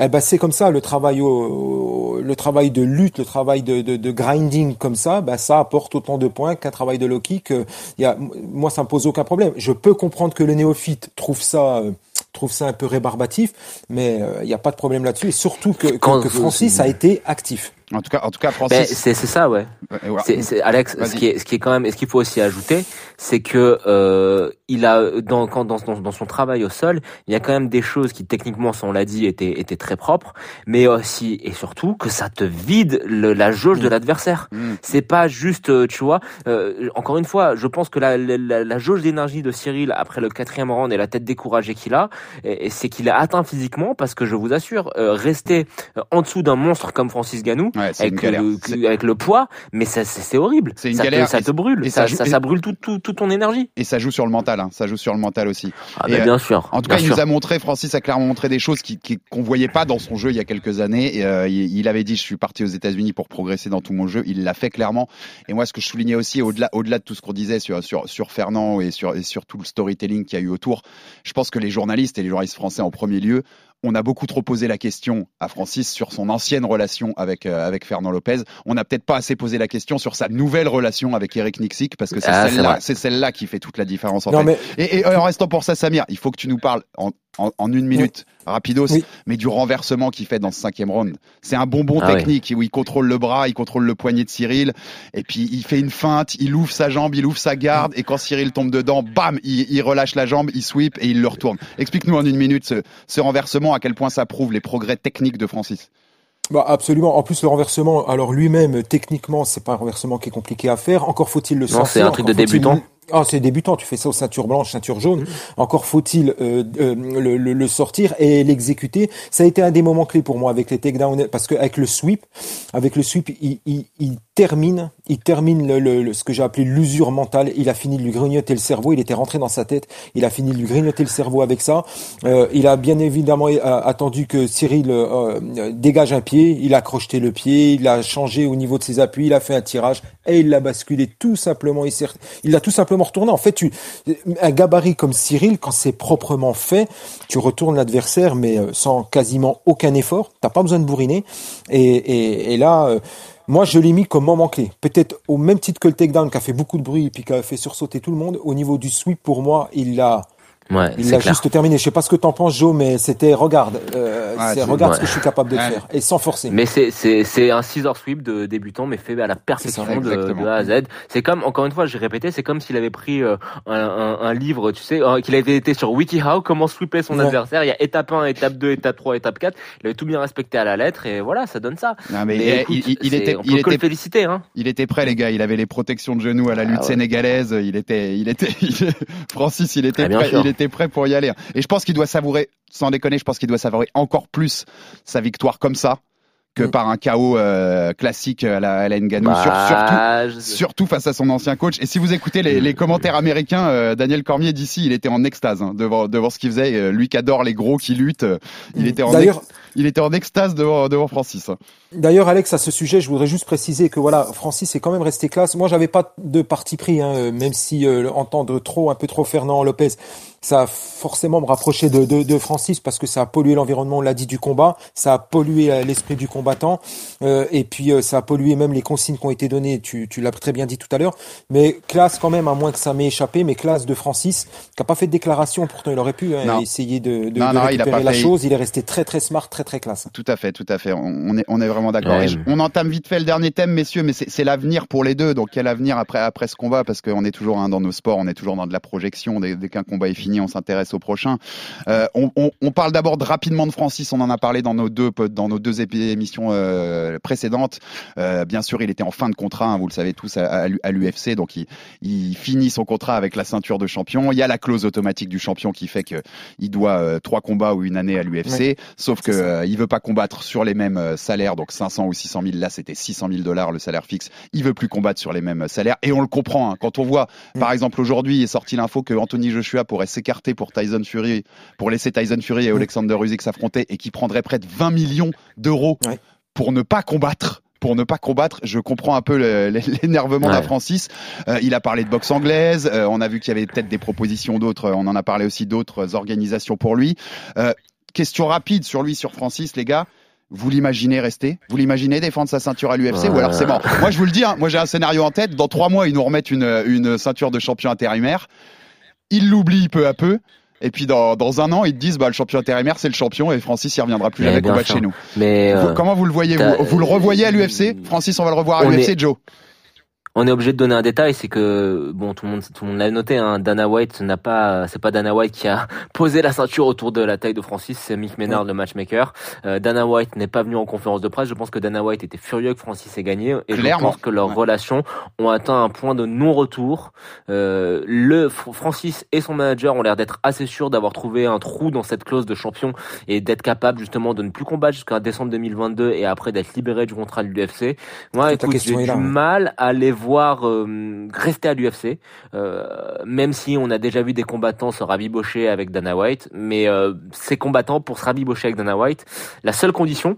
Eh ben c'est comme ça le travail au, le travail de lutte, le travail de, de, de grinding comme ça, ben ça apporte autant de points qu'un travail de low kick. Y a, moi ça me pose aucun problème. Je peux comprendre que le néophyte trouve ça euh, trouve ça un peu rébarbatif, mais euh, il n'y a pas de problème là-dessus. Et surtout que, que Francis a été actif. En tout cas, en tout cas, Ben, Francis. c'est c'est ça, ouais. Ouais, Alex, ce qui est, ce qui est quand même, et ce qu'il faut aussi ajouter, c'est que euh, il a dans, quand, dans, dans, dans son travail au sol, il y a quand même des choses qui techniquement, ça on l'a dit, étaient, étaient très propres, mais aussi et surtout que ça te vide le, la jauge de l'adversaire. Mm. C'est pas juste, euh, tu vois. euh, encore une fois, je pense que la, la, la, jauge d'énergie de Cyril après le quatrième round et la tête découragée qu'il a, et, et c'est qu'il est atteint physiquement parce que je vous assure, euh, rester euh, en dessous d'un monstre comme Francis Ganou, Ouais, avec le, avec le poids, mais ça, c'est horrible. C'est une ça galère Te, ça te brûle. et ça, ça joue- ça, brûle toute tout, toute ton énergie. Et ça joue sur le mental, hein. ça joue sur le mental aussi. Ah, Et, mais euh, bien sûr. En tout cas, il sûr. nous a montré, Francis a clairement montré des choses qui, qui- qu'on voyait pas dans son jeu il y a quelques années. Et, euh, il, il avait dit, je suis parti aux États-Unis pour progresser dans tout mon jeu. Il l'a fait clairement. Et moi, ce que je soulignais aussi, au-delà, au-delà de tout ce qu'on disait sur, sur, sur Fernand et sur, et sur tout le storytelling qu'il y a eu autour, je pense que les journalistes et les journalistes français en premier lieu, on a beaucoup trop posé la question à Francis sur son ancienne relation avec, euh, avec Fernand Lopez. On n'a peut-être pas assez posé la question sur sa nouvelle relation avec Eric Nixik parce que c'est Ah, c'est celle-là, celle-là qui fait toute la différence en Non, fait. mais- Et, et en restant pour ça, Samir, il faut que tu nous parles en, en, en une minute, rapidos, Oui. mais du renversement qu'il fait dans ce cinquième round. C'est un bonbon Ah technique où il contrôle le bras, il contrôle le poignet de Cyril, et puis il fait une feinte, il ouvre sa jambe, il ouvre sa garde, et quand Cyril tombe dedans, bam, il, il relâche la jambe, il sweep et il le retourne. Explique-nous en une minute ce, ce renversement, à quel point ça prouve les progrès techniques de Francis. Bah absolument. En plus le renversement, alors lui-même techniquement, c'est pas un renversement qui est compliqué à faire. Encore faut-il le Non, c'est un truc de débutant. Ah, c'est débutant. Tu fais ça aux ceintures blanches, ceinture jaune. Encore faut-il euh, euh, le, le- le sortir et l'exécuter. Ça a été un des moments clés pour moi avec les takedowns, parce que avec le sweep, avec le sweep, il, il, il termine, il termine le, le- le- ce que j'ai appelé l'usure mentale. Il a fini de lui grignoter le cerveau. Il était rentré dans sa tête. Il a fini de lui grignoter le cerveau avec ça. Euh, il a bien évidemment euh, attendu que Cyril euh, euh, dégage un pied. Il a crocheté le pied. Il a changé au niveau de ses appuis. Il a fait un tirage et il l'a basculé tout simplement. Il l'a tout simplement retourné. En fait, tu, un gabarit comme Cyril, quand c'est proprement fait, tu retournes l'adversaire, mais euh, sans quasiment aucun effort. T'as pas besoin de bourriner. Et, et, et là. euh, moi, je l'ai mis comme moment clé. Peut-être au même titre que le takedown qui a fait beaucoup de bruit et puis qui a fait sursauter tout le monde. Au niveau du sweep, pour moi, il l'a, Ouais, il l'a juste terminé. Je sais pas ce que t'en penses, Joe, mais c'était regarde, euh, Ouais, regarde ouais. ce que je suis capable de Ouais. faire et sans forcer. Mais c'est c'est c'est un scissor sweep de débutant, mais fait à la perfection ça, de, A à Z. C'est comme encore une fois, j'ai répété, c'est comme s'il avait pris euh, un, un, un livre, tu sais, euh, qu'il avait été sur WikiHow, comment sweeper son Ouais. adversaire. Il y a étape 1, étape 2, étape 3, étape 4. Il avait tout bien respecté à la lettre et voilà, ça donne ça. Non, mais Mais il- écoute, il, était, on il que le était, féliciter, hein. il était prêt, les gars. Il avait les protections de genoux à la lutte Ah ouais. sénégalaise. Il était, il était, <laughs> il- Francis, il était Ah, prêt, était prêt pour y aller. Et je pense qu'il doit savourer, sans déconner, je pense qu'il doit savourer encore plus sa victoire comme ça que Mm. par un chaos euh, classique à la, à la. Sur- surtout, Bah, je- surtout face à son ancien coach. Et si vous écoutez les, les commentaires américains, euh, Daniel Cormier d'ici, il était en extase hein, devant, devant ce qu'il faisait. Euh, lui qui adore les gros qui luttent, euh, il était en D'ailleurs, ex- il était en extase devant, devant Francis. D'ailleurs, Alex, à ce sujet, je voudrais juste préciser que voilà, Francis est quand même resté classe. Moi, j'avais pas de parti pris, hein, même si euh, entendre trop, un peu trop Fernand Lopez, ça a forcément me rapproché de, de, de, Francis parce que ça a pollué l'environnement, on l'a dit, du combat, ça a pollué euh, l'esprit du combattant, euh, et puis euh, ça a pollué même les consignes qui ont été données, tu, tu l'as très bien dit tout à l'heure, mais classe quand même, à moins que ça m'ait échappé, mais classe de Francis, qui a pas fait de déclaration, pourtant il aurait pu hein, essayer de, de, non, de non, il a récupérer pas la fait- chose, il est resté très très smart, très très classe. Tout à fait, tout à fait. On est, on est vraiment d'accord. Ouais. On entame vite fait le dernier thème, messieurs, mais c'est c'est l'avenir pour les deux. Donc quel avenir après après ce combat? Parce qu'on est toujours hein, dans nos sports, on est toujours dans de la projection. Dès, dès qu'un combat est fini, on s'intéresse au prochain. Euh, on, on- on parle d'abord de- rapidement de Francis. On en a parlé dans nos deux dans nos deux émissions euh, précédentes. Euh, bien sûr, il était en fin de contrat, hein, vous le savez tous, à, à l'U- à l'UFC. Donc il, il finit son contrat avec la ceinture de champion. Il y a la clause automatique du champion qui fait que il doit euh, trois combats ou une année à l'UFC. Ouais. Sauf que euh, il veut pas combattre sur les mêmes euh, salaires, donc 500 ou 600 000. Là, c'était 600 000 dollars le salaire fixe. Il veut plus combattre sur les mêmes euh, salaires, et on le comprend. hein. Quand on voit, par exemple, aujourd'hui, est sorti l'info que Anthony Joshua pourrait s'écarter pour Tyson Fury, pour laisser Tyson Fury et Alexander Usyk s'affronter, et qui prendrait près de 20 millions d'euros Ouais. pour ne pas combattre. Pour ne pas combattre, je comprends un peu l'énervement d'un Ouais. Francis. Euh, il a parlé de boxe anglaise. euh, on a vu qu'il y avait peut-être des propositions d'autres. On en a parlé aussi d'autres organisations pour lui. Euh, question rapide sur lui, sur Francis, les gars. Vous l'imaginez rester? Vous l'imaginez défendre sa ceinture à l'UFC ou alors c'est mort? Moi, je vous le dis, hein, moi j'ai un scénario en tête. Dans trois mois, ils nous remettent une, une ceinture de champion intérimaire. Ils l'oublient peu à peu. Et puis dans, dans un an, ils te disent bah, le champion intérimaire, c'est le champion et Francis, il reviendra plus Mais jamais combattre chez nous. Mais Vous- euh, comment vous le voyez vous, vous le revoyez à l'UFC Francis, on va le revoir à l'UFC, est- Joe on est obligé de donner un détail, c'est que bon, tout le monde, tout le monde l'a noté. Hein, Dana White n'a pas, c'est pas Dana White qui a <laughs> posé la ceinture autour de la taille de Francis, c'est Mick Maynard, le matchmaker. Euh, Dana White n'est pas venu en conférence de presse. Je pense que Dana White était furieux que Francis ait gagné, et Clairement. je pense que leurs Ouais. relations ont atteint un point de non-retour. Euh, le Fr- Francis et son manager ont l'air d'être assez sûrs d'avoir trouvé un trou dans cette clause de champion et d'être capable justement de ne plus combattre jusqu'à décembre 2022 et après d'être libéré du contrat de l'UFC. Moi, écoute, j'ai du là, ouais. mal à les voir euh, rester à l'UFC, euh, même si on a déjà vu des combattants se rabibocher avec Dana White, mais euh, ces combattants pour se rabibocher avec Dana White, la seule condition,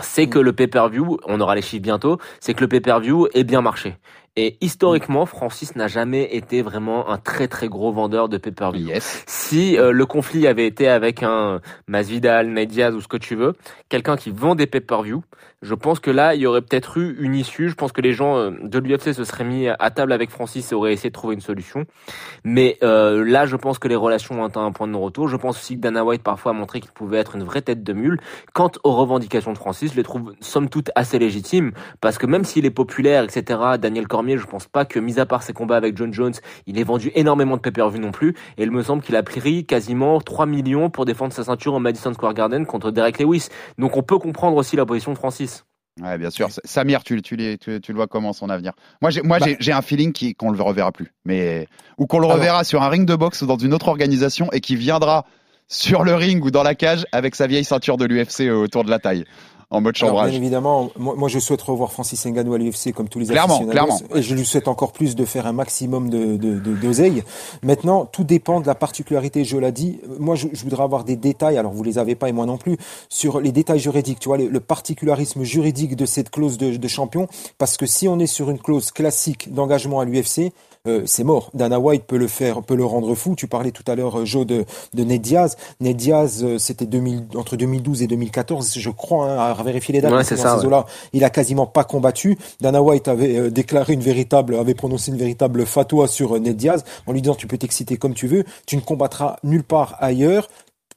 c'est que le pay-per-view, on aura les chiffres bientôt, c'est que le pay-per-view ait bien marché. Et historiquement, Francis n'a jamais été vraiment un très très gros vendeur de pay-per-view. Yes. Si euh, le conflit avait été avec un Masvidal, Nate Diaz ou ce que tu veux, quelqu'un qui vend des pay-per-view, je pense que là, il y aurait peut-être eu une issue. Je pense que les gens euh, de l'UFC se seraient mis à table avec Francis et auraient essayé de trouver une solution. Mais euh, là, je pense que les relations ont atteint un point de non-retour. Je pense aussi que Dana White parfois a montré qu'il pouvait être une vraie tête de mule. Quant aux revendications de Francis, je les trouve somme toute assez légitimes parce que même s'il est populaire, etc., Daniel Cormier, je pense pas que, mis à part ses combats avec John Jones, il ait vendu énormément de pay-per-view non plus. Et il me semble qu'il a pris quasiment 3 millions pour défendre sa ceinture au Madison Square Garden contre Derek Lewis. Donc on peut comprendre aussi la position de Francis. Ouais, bien sûr. Samir, tu, tu, les- tu, tu le vois comment son avenir? Moi, j'ai, moi, Bah. j'ai, un feeling qui, qu'on le reverra plus, mais ou qu'on le Alors. reverra sur un ring de boxe ou dans une autre organisation et qui viendra sur le ring ou dans la cage avec sa vieille ceinture de l'UFC autour de la taille, en mode Alors, chambrage. bien évidemment, moi, moi, je souhaite revoir Francis Ngannou à l'UFC comme tous les Clairement, clairement. et je lui souhaite encore plus de faire un maximum de de- de- d'oseille. Maintenant, tout dépend de la particularité. Je l'ai dit. Moi, je, je voudrais avoir des détails. Alors, vous les avez pas et moi non plus sur les détails juridiques. Tu vois, le, le particularisme juridique de cette clause de, de champion, parce que si on est sur une clause classique d'engagement à l'UFC, euh, c'est mort. Dana White peut le faire, peut le rendre fou. Tu parlais tout à l'heure, euh, Joe, de, de Ned Diaz. Ned Diaz, euh, c'était 2000 entre 2012 et 2014, je crois, hein, à vérifier les dates. Ouais, ça, ouais. il a quasiment pas combattu. Dana White avait euh, déclaré une véritable, avait prononcé une véritable fatwa sur euh, Ned Diaz en lui disant tu peux t'exciter comme tu veux, tu ne combattras nulle part ailleurs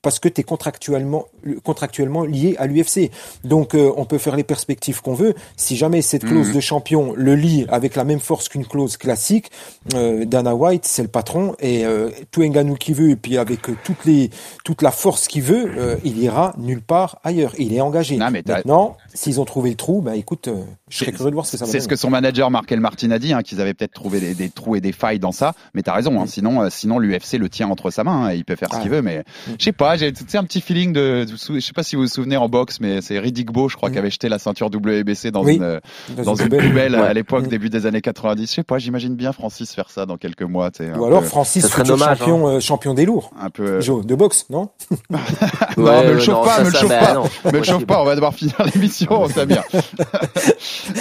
parce que tu es contractuellement contractuellement lié à l'UFC. Donc euh, on peut faire les perspectives qu'on veut. Si jamais cette clause Mhm. de champion le lie avec la même force qu'une clause classique, euh, Dana White c'est le patron et euh, tout Ngannou qui veut et puis avec euh, toutes les toute la force qu'il veut, euh, il ira nulle part ailleurs. Il est engagé. Non, mais Maintenant, s'ils ont trouvé le trou, bah écoute, euh, je serais curieux de voir ce que ça va C'est ce que son manager Markel Martin a dit, hein, qu'ils avaient peut-être trouvé des, des trous et des failles dans ça. Mais t'as raison, hein, sinon, euh, sinon l'UFC le tient entre sa main. hein, et il peut faire ce Ah. qu'il veut, mais je sais pas. Ouais, j'ai tu sais, un petit feeling de, de- je sais pas si vous vous souvenez en boxe, mais c'est Riddick Bowe, je crois, qui avait jeté la ceinture WBC dans Oui. une, euh, Dans dans une poubelle. poubelle à l'époque, Mm. début des années 90. Je sais pas, j'imagine bien Francis faire ça dans quelques mois, tu sais. Ou alors peu- Francis, dommage, champion, euh, champion des lourds. Un peu. euh, de boxe, non? <laughs> <laughs> Non, Ouais, me le chauffe non, pas, ça, me le ça, chauffe bah, pas, non, <laughs> me le chauffe pas, on va devoir finir l'émission, Samir. Eh,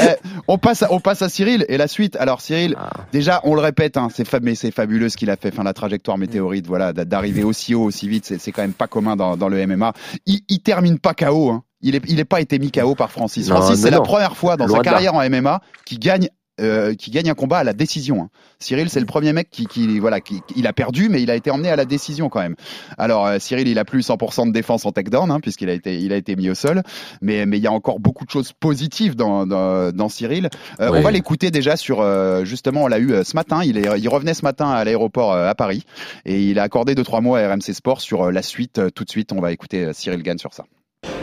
on passe, à, on passe à Cyril et la suite. Alors Cyril, Ah. déjà, on le répète, hein, c'est fab- mais c'est fabuleux ce qu'il a fait. Enfin, la trajectoire météorite, voilà, d'arriver aussi haut, aussi vite, c'est c'est quand même pas commun dans, dans le MMA. Il, il termine pas KO. Hein. Il est, il est pas été mis KO par Francis. Non, Francis, c'est la première fois dans Loin sa carrière en MMA qui gagne. Euh, qui gagne un combat à la décision. hein. Cyril, c'est le premier mec qui, qui voilà, qui, il a perdu, mais il a été emmené à la décision quand même. Alors euh, Cyril, il a plus 100% de défense en takedown, hein, puisqu'il a été, il a été mis au sol. Mais mais il y a encore beaucoup de choses positives dans dans, dans Cyril. Euh, Oui. On va l'écouter déjà sur euh, justement, on l'a eu euh, ce matin. Il est, il revenait ce matin à l'aéroport euh, à Paris et il a accordé deux trois mots à RMC Sport sur euh, la suite. Euh, Tout de suite, on va écouter euh, Cyril Gann sur ça.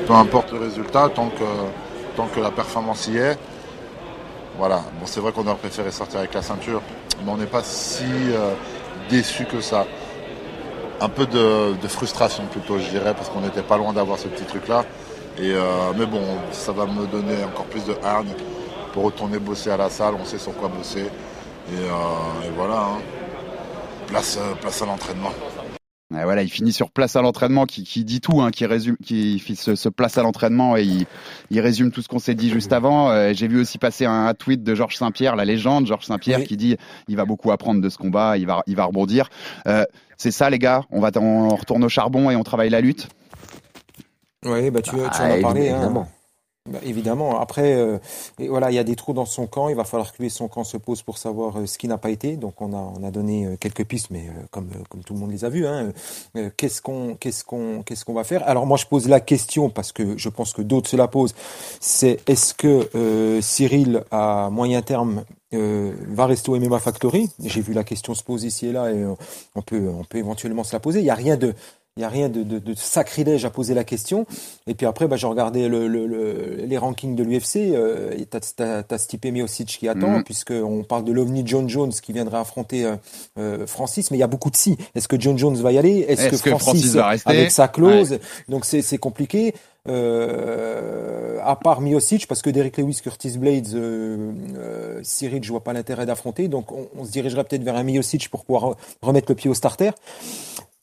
Peu importe le résultat, tant que, tant que la performance y est. Voilà, bon, c'est vrai qu'on aurait préféré sortir avec la ceinture, mais on n'est pas si euh, déçu que ça. Un peu de, frustration plutôt, je dirais, parce qu'on n'était pas loin d'avoir ce petit truc-là. Et, euh, mais bon, ça va me donner encore plus de hargne pour retourner bosser à la salle. On sait sur quoi bosser. Et, euh, voilà, hein. place, place à l'entraînement. Ouais, voilà, il finit sur place à l'entraînement, qui, qui dit tout, hein, qui résume, qui se, se place à l'entraînement et il, il résume tout ce qu'on s'est dit juste avant. Euh, J'ai vu aussi passer un, un tweet de Georges Saint-Pierre, la légende Georges Saint-Pierre, Oui. qui dit il va beaucoup apprendre de ce combat, il va, il va rebondir. Euh, c'est ça, les gars. On va, on retourne au charbon et on travaille la lutte. Oui, bah tu, tu en Ah, as parlé. hein. Évidemment. Bah, évidemment. Après, euh, voilà, il y a des trous dans son camp. Il va falloir que son camp se posent pour savoir euh, ce qui n'a pas été. Donc, on a, on a donné euh, quelques pistes, mais comme, tout le monde les a vues. Hein, qu'est-ce qu'on, va faire? Alors, moi, je pose la question parce que je pense que d'autres se la posent. C'est est-ce que Cyril, à moyen terme, va rester au MMA Factory? J'ai vu la question se poser ici et là, et on peut éventuellement se la poser. Il n'y a rien de il n'y a rien de, de, de sacrilège à poser la question. Et puis après, bah, j'ai regardé le, le, le- les rankings de l'UFC. Euh, et t'as, t'as, t'as Stipe Miocic qui attend, Mhm. puisqu'on parle de l'OVNI John Jones qui viendrait affronter euh, euh, Francis. Mais il y a beaucoup de si. Est-ce que John Jones va y aller? Est-ce, Est-ce que que, Francis va rester? avec sa clause? Donc c'est, c'est compliqué. Euh, à part Miocic, parce que Derek Lewis, Curtis Blades, euh, euh, Cyril, je vois pas l'intérêt d'affronter. Donc on, on se dirigerait peut-être vers un Miocic pour pouvoir remettre le pied au starter.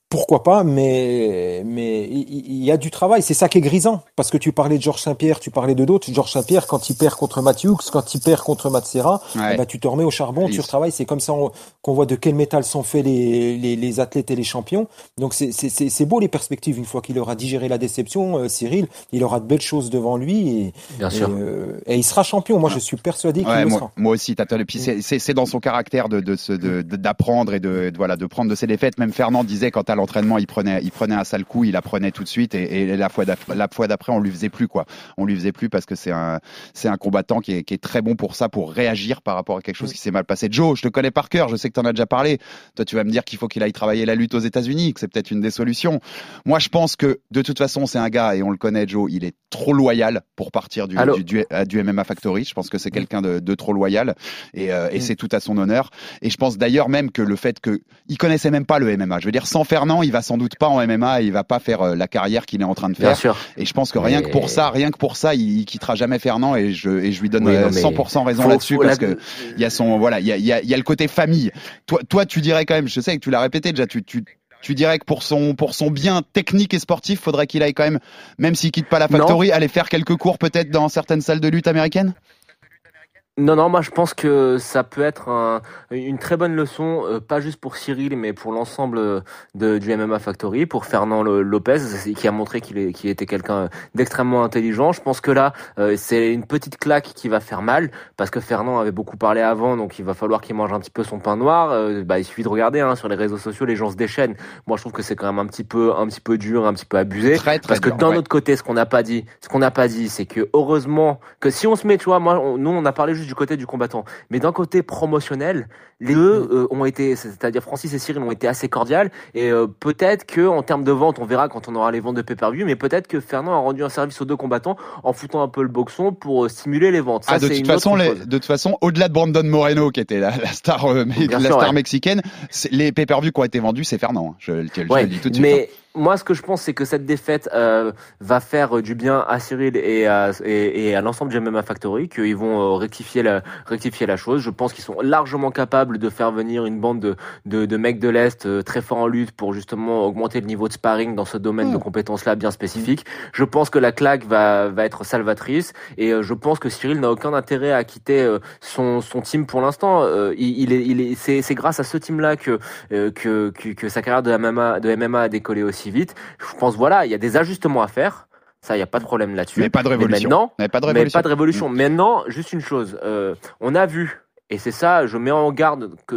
Pourquoi pas, mais mais il y, a du travail. C'est ça qui est grisant, parce que tu parlais de Georges Saint-Pierre, tu parlais de d'autres. Georges Saint-Pierre, quand il perd contre Mathieu, quand il perd contre Matsera, Ouais. eh ben, tu te remets au charbon, tu retravailles. C'est comme ça on- qu'on voit de quel métal sont faits les, les, les athlètes et les champions. Donc c'est beau les perspectives. Une fois qu'il aura digéré la déception, euh, Cyril, il aura de belles choses devant lui et, Bien et, sûr. euh, et il sera champion. Moi, je suis persuadé qu'il Ouais, le moi, sera. moi aussi, Tata. Et puis c'est- dans son caractère de d'apprendre et de, de- voilà de prendre de ses défaites. Même Fernand disait quand l'entraînement il prenait il prenait un sale coup, il apprenait tout de suite et, et la fois d'après on lui faisait plus quoi. On lui faisait plus parce que c'est un c'est un combattant qui est, qui est très bon pour ça, pour réagir par rapport à quelque chose qui s'est mal passé. Joe, je te connais par cœur, je sais que tu en as déjà parlé. Toi, tu vas me dire qu'il faut qu'il aille travailler la lutte aux États-Unis, que c'est peut-être une des solutions. Moi, je pense que de toute façon, c'est un gars et on le connaît, Joe. Il est trop loyal pour partir du, Allô du, du, du MMA Factory. Je pense que c'est quelqu'un de, de trop loyal et, euh, et c'est tout à son honneur. Et je pense d'ailleurs même que le fait que il connaissait même pas le MMA. Je veux dire, sans Fernand, il va sans doute pas en MMA. Il va pas faire euh, la carrière qu'il est en train de Bien faire. sûr. Et je pense que rien Mais- que pour ça, rien que pour ça, il, il quittera jamais Fernand et je, et je lui donne Oui, euh, non, mais 100% raison là-dessus parce la- que il y a son voilà, il y a, il y a, y a le côté famille. Toi, toi, tu dirais quand même, je sais que tu l'as répété déjà, tu, tu tu dirais que pour son pour son bien technique et sportif, faudrait qu'il aille quand même, même s'il quitte pas la Non. factory, aller faire quelques cours peut-être dans certaines salles de lutte américaines? Non, non, moi je pense que ça peut être un- une très bonne leçon, euh, pas juste pour Cyril, mais pour l'ensemble euh, du MMA Factory, pour Fernand Lo- Lopez, qui a montré qu'il qu'il était quelqu'un d'extrêmement intelligent. Je pense que là, euh, c'est une petite claque qui va faire mal, parce que Fernand avait beaucoup parlé avant, donc il va falloir qu'il mange un petit peu son pain noir. Euh, bah, il suffit de regarder hein, sur les réseaux sociaux, les gens se déchaînent. Moi je trouve que c'est quand même un petit peu, un petit peu dur, un petit peu abusé. Très très Parce que d'un ouais. autre côté, ce qu'on n'a pas dit, ce qu'on n'a pas dit, c'est que heureusement que si on se met, tu vois, moi, on- nous, on a parlé juste du côté du combattant, mais d'un côté promotionnel, les deux euh, ont été, c'est-à-dire Francis et Cyril ont été assez cordiales, et euh, peut-être que en termes de vente, on verra quand on aura les ventes de pay-per-view, mais peut-être que Fernand a rendu un service aux deux combattants en foutant un peu le boxon pour euh, stimuler les ventes. Ça, Ah, de toute une façon, les- de toute façon, au-delà de Brandon Moreno qui était la, la star, euh, mais- Bien la sûr, star ouais. mexicaine, les pay-per-view qui ont été vendus, c'est Fernand. hein. Je, je- je Ouais, le dis tout de suite. hein. Moi, ce que je pense, c'est que cette défaite euh, va faire du bien à Cyril et à, et, et à l'ensemble du MMA Factory, qu'ils vont euh, rectifier la, rectifier la chose. Je pense qu'ils sont largement capables de faire venir une bande de, de, de mecs de l'Est euh, très forts en lutte pour justement augmenter le niveau de sparring dans ce domaine de compétences-là bien spécifique. Je pense que la claque va, va être salvatrice et euh, je pense que Cyril n'a aucun intérêt à quitter euh, son, son team pour l'instant. Euh, il, il est, il est, c'est, c'est grâce à ce team-là que, euh, que, que, que sa carrière de MMA, de MMA a décollé aussi vite. Je pense, voilà, il y a des ajustements à faire. Ça, il n'y a pas de problème là-dessus. Mais pas de révolution. maintenant, Mais pas de mais révolution. pas de révolution. Maintenant, juste une chose. euh, on a vu, et c'est ça, je mets en garde que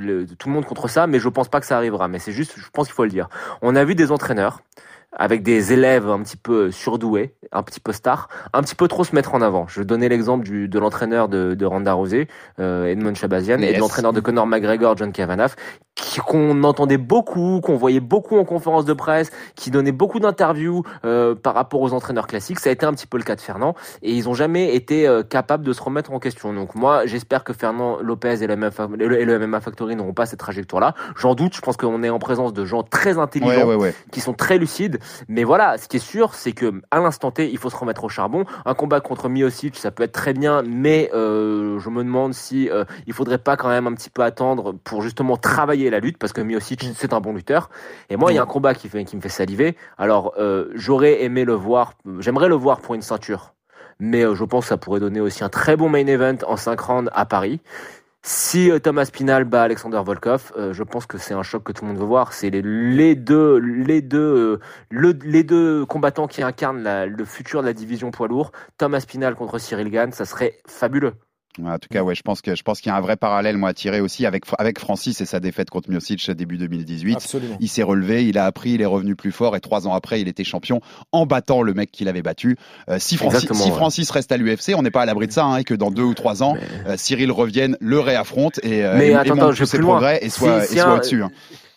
le- tout le monde contre ça, mais je pense pas que ça arrivera. Mais c'est juste, je pense qu'il faut le dire. On a vu des entraîneurs avec des élèves un petit peu surdoués, un petit peu stars, un petit peu trop se mettre en avant. Je vais donner l'exemple du, de l'entraîneur de, de Ronda Rousey, euh, Edmond Chabazian, et de l'entraîneur de Conor McGregor, John Kavanagh, qui- qu'on entendait beaucoup, qu'on voyait beaucoup en conférence de presse, qui donnait beaucoup d'interviews euh, par rapport aux entraîneurs classiques. Ça a été un petit peu le cas de Fernand, et ils ont jamais été euh, capables de se remettre en question. Donc moi, j'espère que Fernand Lopez et le, MMA, et le Factory n'auront pas cette trajectoire-là. J'en doute. Je pense qu'on est en présence de gens très intelligents, Ouais, ouais, ouais. qui sont très lucides. Mais voilà, ce qui est sûr, c'est que à l'instant T, il faut se remettre au charbon. Un combat contre Miocic, ça peut être très bien, mais euh, je me demande si euh, il faudrait pas quand même un petit peu attendre pour justement travailler la lutte, parce que Miocic c'est un bon lutteur. Et moi, il y a un combat qui, fait, qui me fait saliver. Alors, euh, j'aurais aimé le voir, j'aimerais le voir pour une ceinture. Mais euh, je pense que ça pourrait donner aussi un très bon main event en 5 rounds à Paris. Si euh, Thomas Pinal bat Alexander Volkov, euh, je pense que c'est un choc que tout le monde veut voir. C'est les, deux, les deux, euh, le- les deux combattants qui incarnent la- le futur de la division poids lourd. Thomas Pinal contre Cyril Gann, ça serait fabuleux. En tout cas, ouais, je pense que je pense qu'il y a un vrai parallèle moi à tirer aussi avec avec Francis et sa défaite contre Miocic début 2018. Absolument. Il s'est relevé, il a appris, il est revenu plus fort et trois ans après, il était champion en battant le mec qu'il avait battu. Euh, si Francis, Exactement, si ouais. Francis reste à l'UFC, on n'est pas à l'abri de ça hein, et que dans deux ou trois ans, euh, Cyril revienne, le réaffronte et, euh, Mais et- et attends, montre attends, je tous vais ses plus loin. progrès et soit, Si- si et soit un- au-dessus. hein.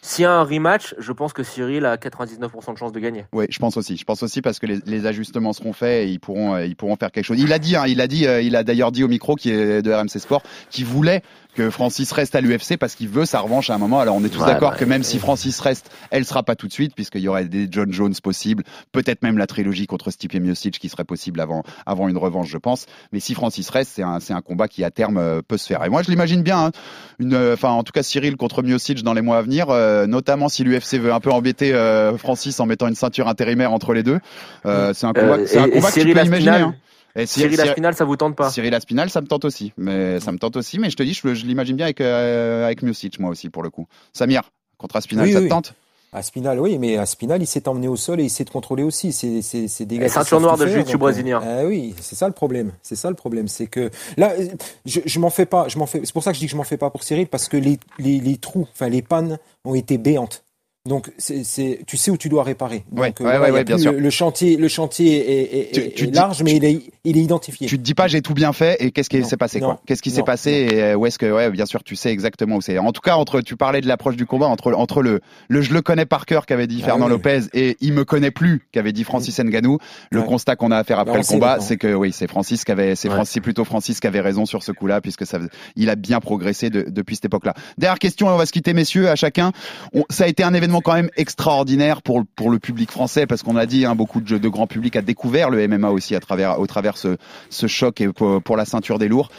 S'il y a un rematch, je pense que Cyril a 99% de chances de gagner. Oui, je pense aussi. Je pense aussi parce que les, ajustements seront faits et ils pourront, euh, ils pourront faire quelque chose. Il a dit, hein, il a dit, euh, il a d'ailleurs dit au micro qui est de RMC Sport, qu'il voulait que Francis reste à l'UFC parce qu'il veut sa revanche à un moment. Alors on est tous Ouais, d'accord bah, que même si Francis reste, elle sera pas tout de suite puisqu'il y aurait des John Jones possibles, peut-être même la trilogie contre Stipe Miocic qui serait possible avant, avant une revanche, je pense. Mais si Francis reste, c'est un, c'est un combat qui à terme euh, peut se faire. Et moi je l'imagine bien, hein, une, euh, enfin en tout cas Cyril contre Miocic dans les mois à venir, euh, notamment si l'UFC veut un peu embêter euh, Francis en mettant une ceinture intérimaire entre les deux. Euh, c'est un combat, Euh, c'est un combat que tu peux imaginer. Hein. Et Cyril Cyr- Aspinal, ça vous tente pas Cyril Aspinal, ça me tente aussi. Mais ça me tente aussi. Mais je te dis, je, je l'imagine bien avec euh, avec Miocic, moi aussi pour le coup. Samir contre Aspinal, Oui, ça oui. te tente Aspinal, oui, mais Aspinal, il s'est emmené au sol et il sait te contrôler aussi. C'est, c'est, qui ceinture noire de jiu-jitsu donc, brésilien. euh, ah oui, c'est ça le problème. C'est ça le problème, c'est que là, euh, je, je m'en fais pas. Je m'en fais. C'est pour ça que je dis que je m'en fais pas pour Cyril parce que les, les, les trous, enfin les pannes ont été béantes. Donc c'est, tu sais où tu dois réparer. Donc, Ouais, euh, ouais, voilà, ouais, ouais, bien sûr. Le, le chantier, le chantier est, est, Tu- est- tu est dis- large, mais il est, il est identifié. Tu te dis pas j'ai tout bien fait et qu'est-ce qui s'est passé quoi? Qu'est-ce qui s'est passé et euh, où est-ce que ouais bien sûr tu sais exactement où c'est. En tout cas entre tu parlais de l'approche du combat entre entre le le je le connais par cœur qu'avait dit Ah Fernand oui. Lopez et il me connaît plus qu'avait dit Francis Ngannou. Le constat qu'on a à faire après le combat c'est que oui c'est Francis qui avait c'est. Francis- plutôt Francis qui avait raison sur ce coup-là puisque ça il a bien progressé de- depuis cette époque-là. Dernière question on va se quitter messieurs à chacun. On- ça a été un événement quand même extraordinaire pour pour le public français parce qu'on a dit hein, beaucoup de, de grand public a découvert le MMA aussi à travers au travers ce choc et pour, la ceinture des lourds.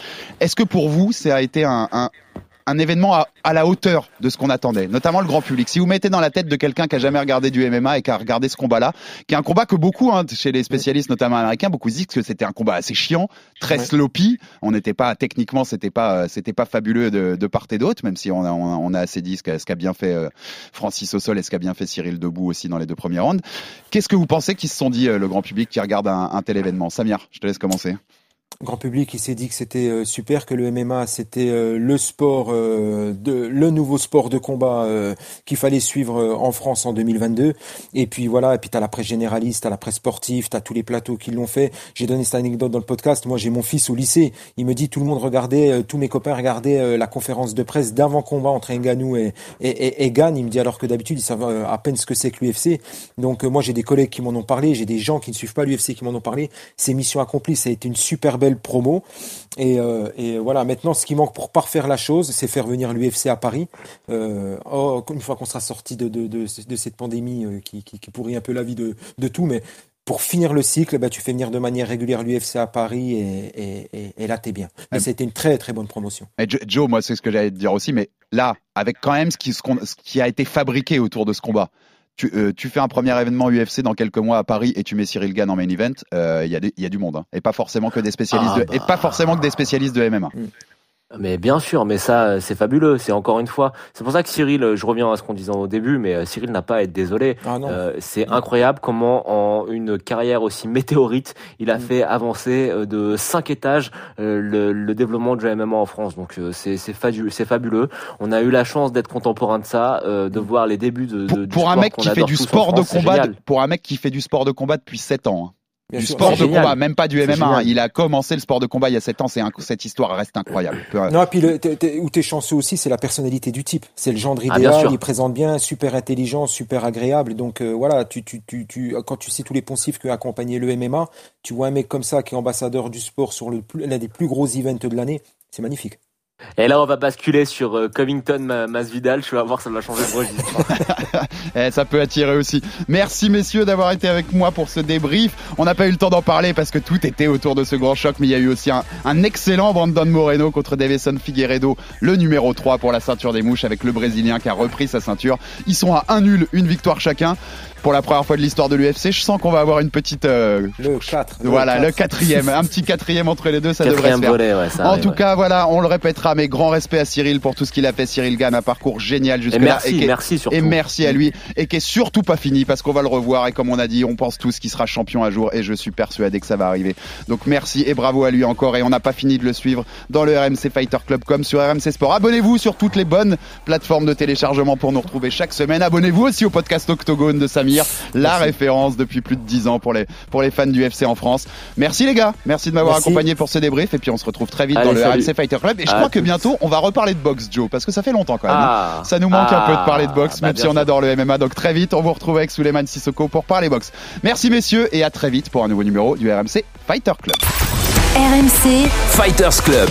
Est-ce que pour vous ça a été un un événement à, à la hauteur de ce qu'on attendait, notamment le grand public. Si vous mettez dans la tête de quelqu'un qui a jamais regardé du MMA et qui a regardé ce combat-là, qui est un combat que beaucoup, hein, chez les spécialistes notamment américains, beaucoup disent que c'était un combat assez chiant, très Ouais. sloppy. On n'était pas techniquement, c'était pas, euh, c'était pas fabuleux de, de part et d'autre, même si on a, on a, on a assez dit ce qu'a bien fait euh, Francis au sol et ce qu'a bien fait Cyril debout aussi dans les deux premiers rounds. Qu'est-ce que vous pensez qu'ils se sont dit euh, le grand public qui regarde un, un tel événement? Samir, je te laisse commencer. Grand public il s'est dit que c'était euh, super que le MMA c'était euh, le sport euh, le nouveau sport de combat qu'il fallait suivre en France en 2022 et puis voilà et puis t'as la presse généraliste t'as la presse sportive t'as tous les plateaux qui l'ont fait. J'ai donné cette anecdote dans le podcast. Moi j'ai mon fils au lycée. Il me dit tout le monde regardait tous mes copains regardaient la conférence de presse d'avant combat entre Ngannou et et, il me dit alors que d'habitude ils savent à peine ce que c'est que l'UFC donc moi j'ai des collègues qui m'en ont parlé. J'ai des gens qui ne suivent pas l'UFC qui m'en ont parlé. C'est mission accomplie. Ça a été une super super belle promo. Et, euh, et voilà, maintenant, ce qui manque pour parfaire la chose, c'est faire venir l'UFC à Paris. Euh, oh, une fois qu'on sera sorti de, de, de, de cette pandémie euh, qui, qui, qui pourrit un peu la vie de, de tout, mais pour finir le cycle, bah, tu fais venir de manière régulière l'UFC à Paris et, et, et, et là, t'es bien. Mais c'était une très très bonne promotion. Et Jo- Joe, moi, c'est ce que j'allais te dire aussi, mais là, avec quand même ce qui, ce qu'on- ce qui a été fabriqué autour de ce combat. Tu, euh, tu fais un premier événement UFC dans quelques mois à Paris et tu mets Cyril Gann en main event, euh, il y, a y du monde, hein. et pas forcément que des spécialistes Ah de, et pas forcément que des spécialistes de MMA. Mais bien sûr, mais ça, euh, c'est fabuleux. C'est encore une fois, c'est pour ça que Cyril, euh, je reviens à ce qu'on disait au début, mais euh, Cyril n'a pas à être désolé. Ah. Euh, c'est incroyable comment en une carrière aussi météorite, il a Mm. fait avancer de cinq étages euh, le, le développement du MMA en France. Donc euh, c'est c'est fabuleux, c'est fabuleux. On a eu la chance d'être contemporain de ça, euh, de voir les débuts de, de- Pour, du pour un mec qui fait du sport de France, combat, pour un mec qui fait du sport de combat depuis 7 ans. hein. Bien du sûr. sport de génial. combat, même pas du MMA. hein. génial. Il a commencé le sport de combat il y a 7 ans. C'est un- cette histoire reste incroyable. Non, et puis le, t'es- t'es- où t'es chanceux aussi, c'est la personnalité du type. C'est le gendre Ah, idéal, il présente bien, super intelligent, super agréable. Donc euh, voilà, tu, tu, tu, tu, quand tu sais tous les poncifs que accompagné le MMA, tu vois un mec comme ça qui est ambassadeur du sport sur le plus- l'un des plus gros events de l'année, c'est magnifique. Et là, on va basculer sur euh, Covington Ma- Masvidal. Je vais voir, ça va changer de registre. <laughs> Eh, ça peut attirer aussi. Merci messieurs d'avoir été avec moi pour ce débrief. On n'a pas eu le temps d'en parler parce que tout était autour de ce grand choc, mais il y a eu aussi un, un excellent Brandon Moreno contre Davison Figueiredo, le numéro 3 pour la ceinture des mouches avec le Brésilien qui a repris sa ceinture. Ils sont à un nul, une victoire chacun. Pour la première fois de l'histoire de l'UFC, je sens qu'on va avoir une petite... euh, Le 4. voilà, le quatrième, un petit quatrième entre les deux, ça devrait se Quatrième faire. volet, ouais, ça en arrive, tout ouais. cas, voilà, on le répétera, mais grand respect à Cyril pour tout ce qu'il a fait. Cyril Gann, un parcours génial jusque-là. merci, qui est- merci surtout. Et merci à lui. Et qui est surtout pas fini parce qu'on va le revoir. Et comme on a dit, on pense tous qu'il sera champion un jour. Et je suis persuadé que ça va arriver. Donc merci et bravo à lui encore. Et on n'a pas fini de le suivre dans le RMC Fighter Club comme sur RMC Sport. Abonnez-vous sur toutes les bonnes plateformes de téléchargement pour nous retrouver chaque semaine. Abonnez-vous aussi au podcast Octogone de Samir, la référence depuis plus de 10 ans pour les, pour les fans du FC en France. Merci les gars. Merci de m'avoir accompagné pour ce débrief. Et puis on se retrouve très vite Allez, dans le salut. RMC Fighter Club. Et je À crois que bientôt on va reparler de boxe, Joe, parce que ça fait longtemps quand même. Ah. Ça nous manque un peu de parler de boxe, Ah, bah, même si on adore le MMA. Donc très vite, on vous retrouve avec Suleiman Sissoko pour parler boxe. Merci messieurs et à très vite pour un nouveau numéro du RMC Fighter Club. RMC, Fighters Club.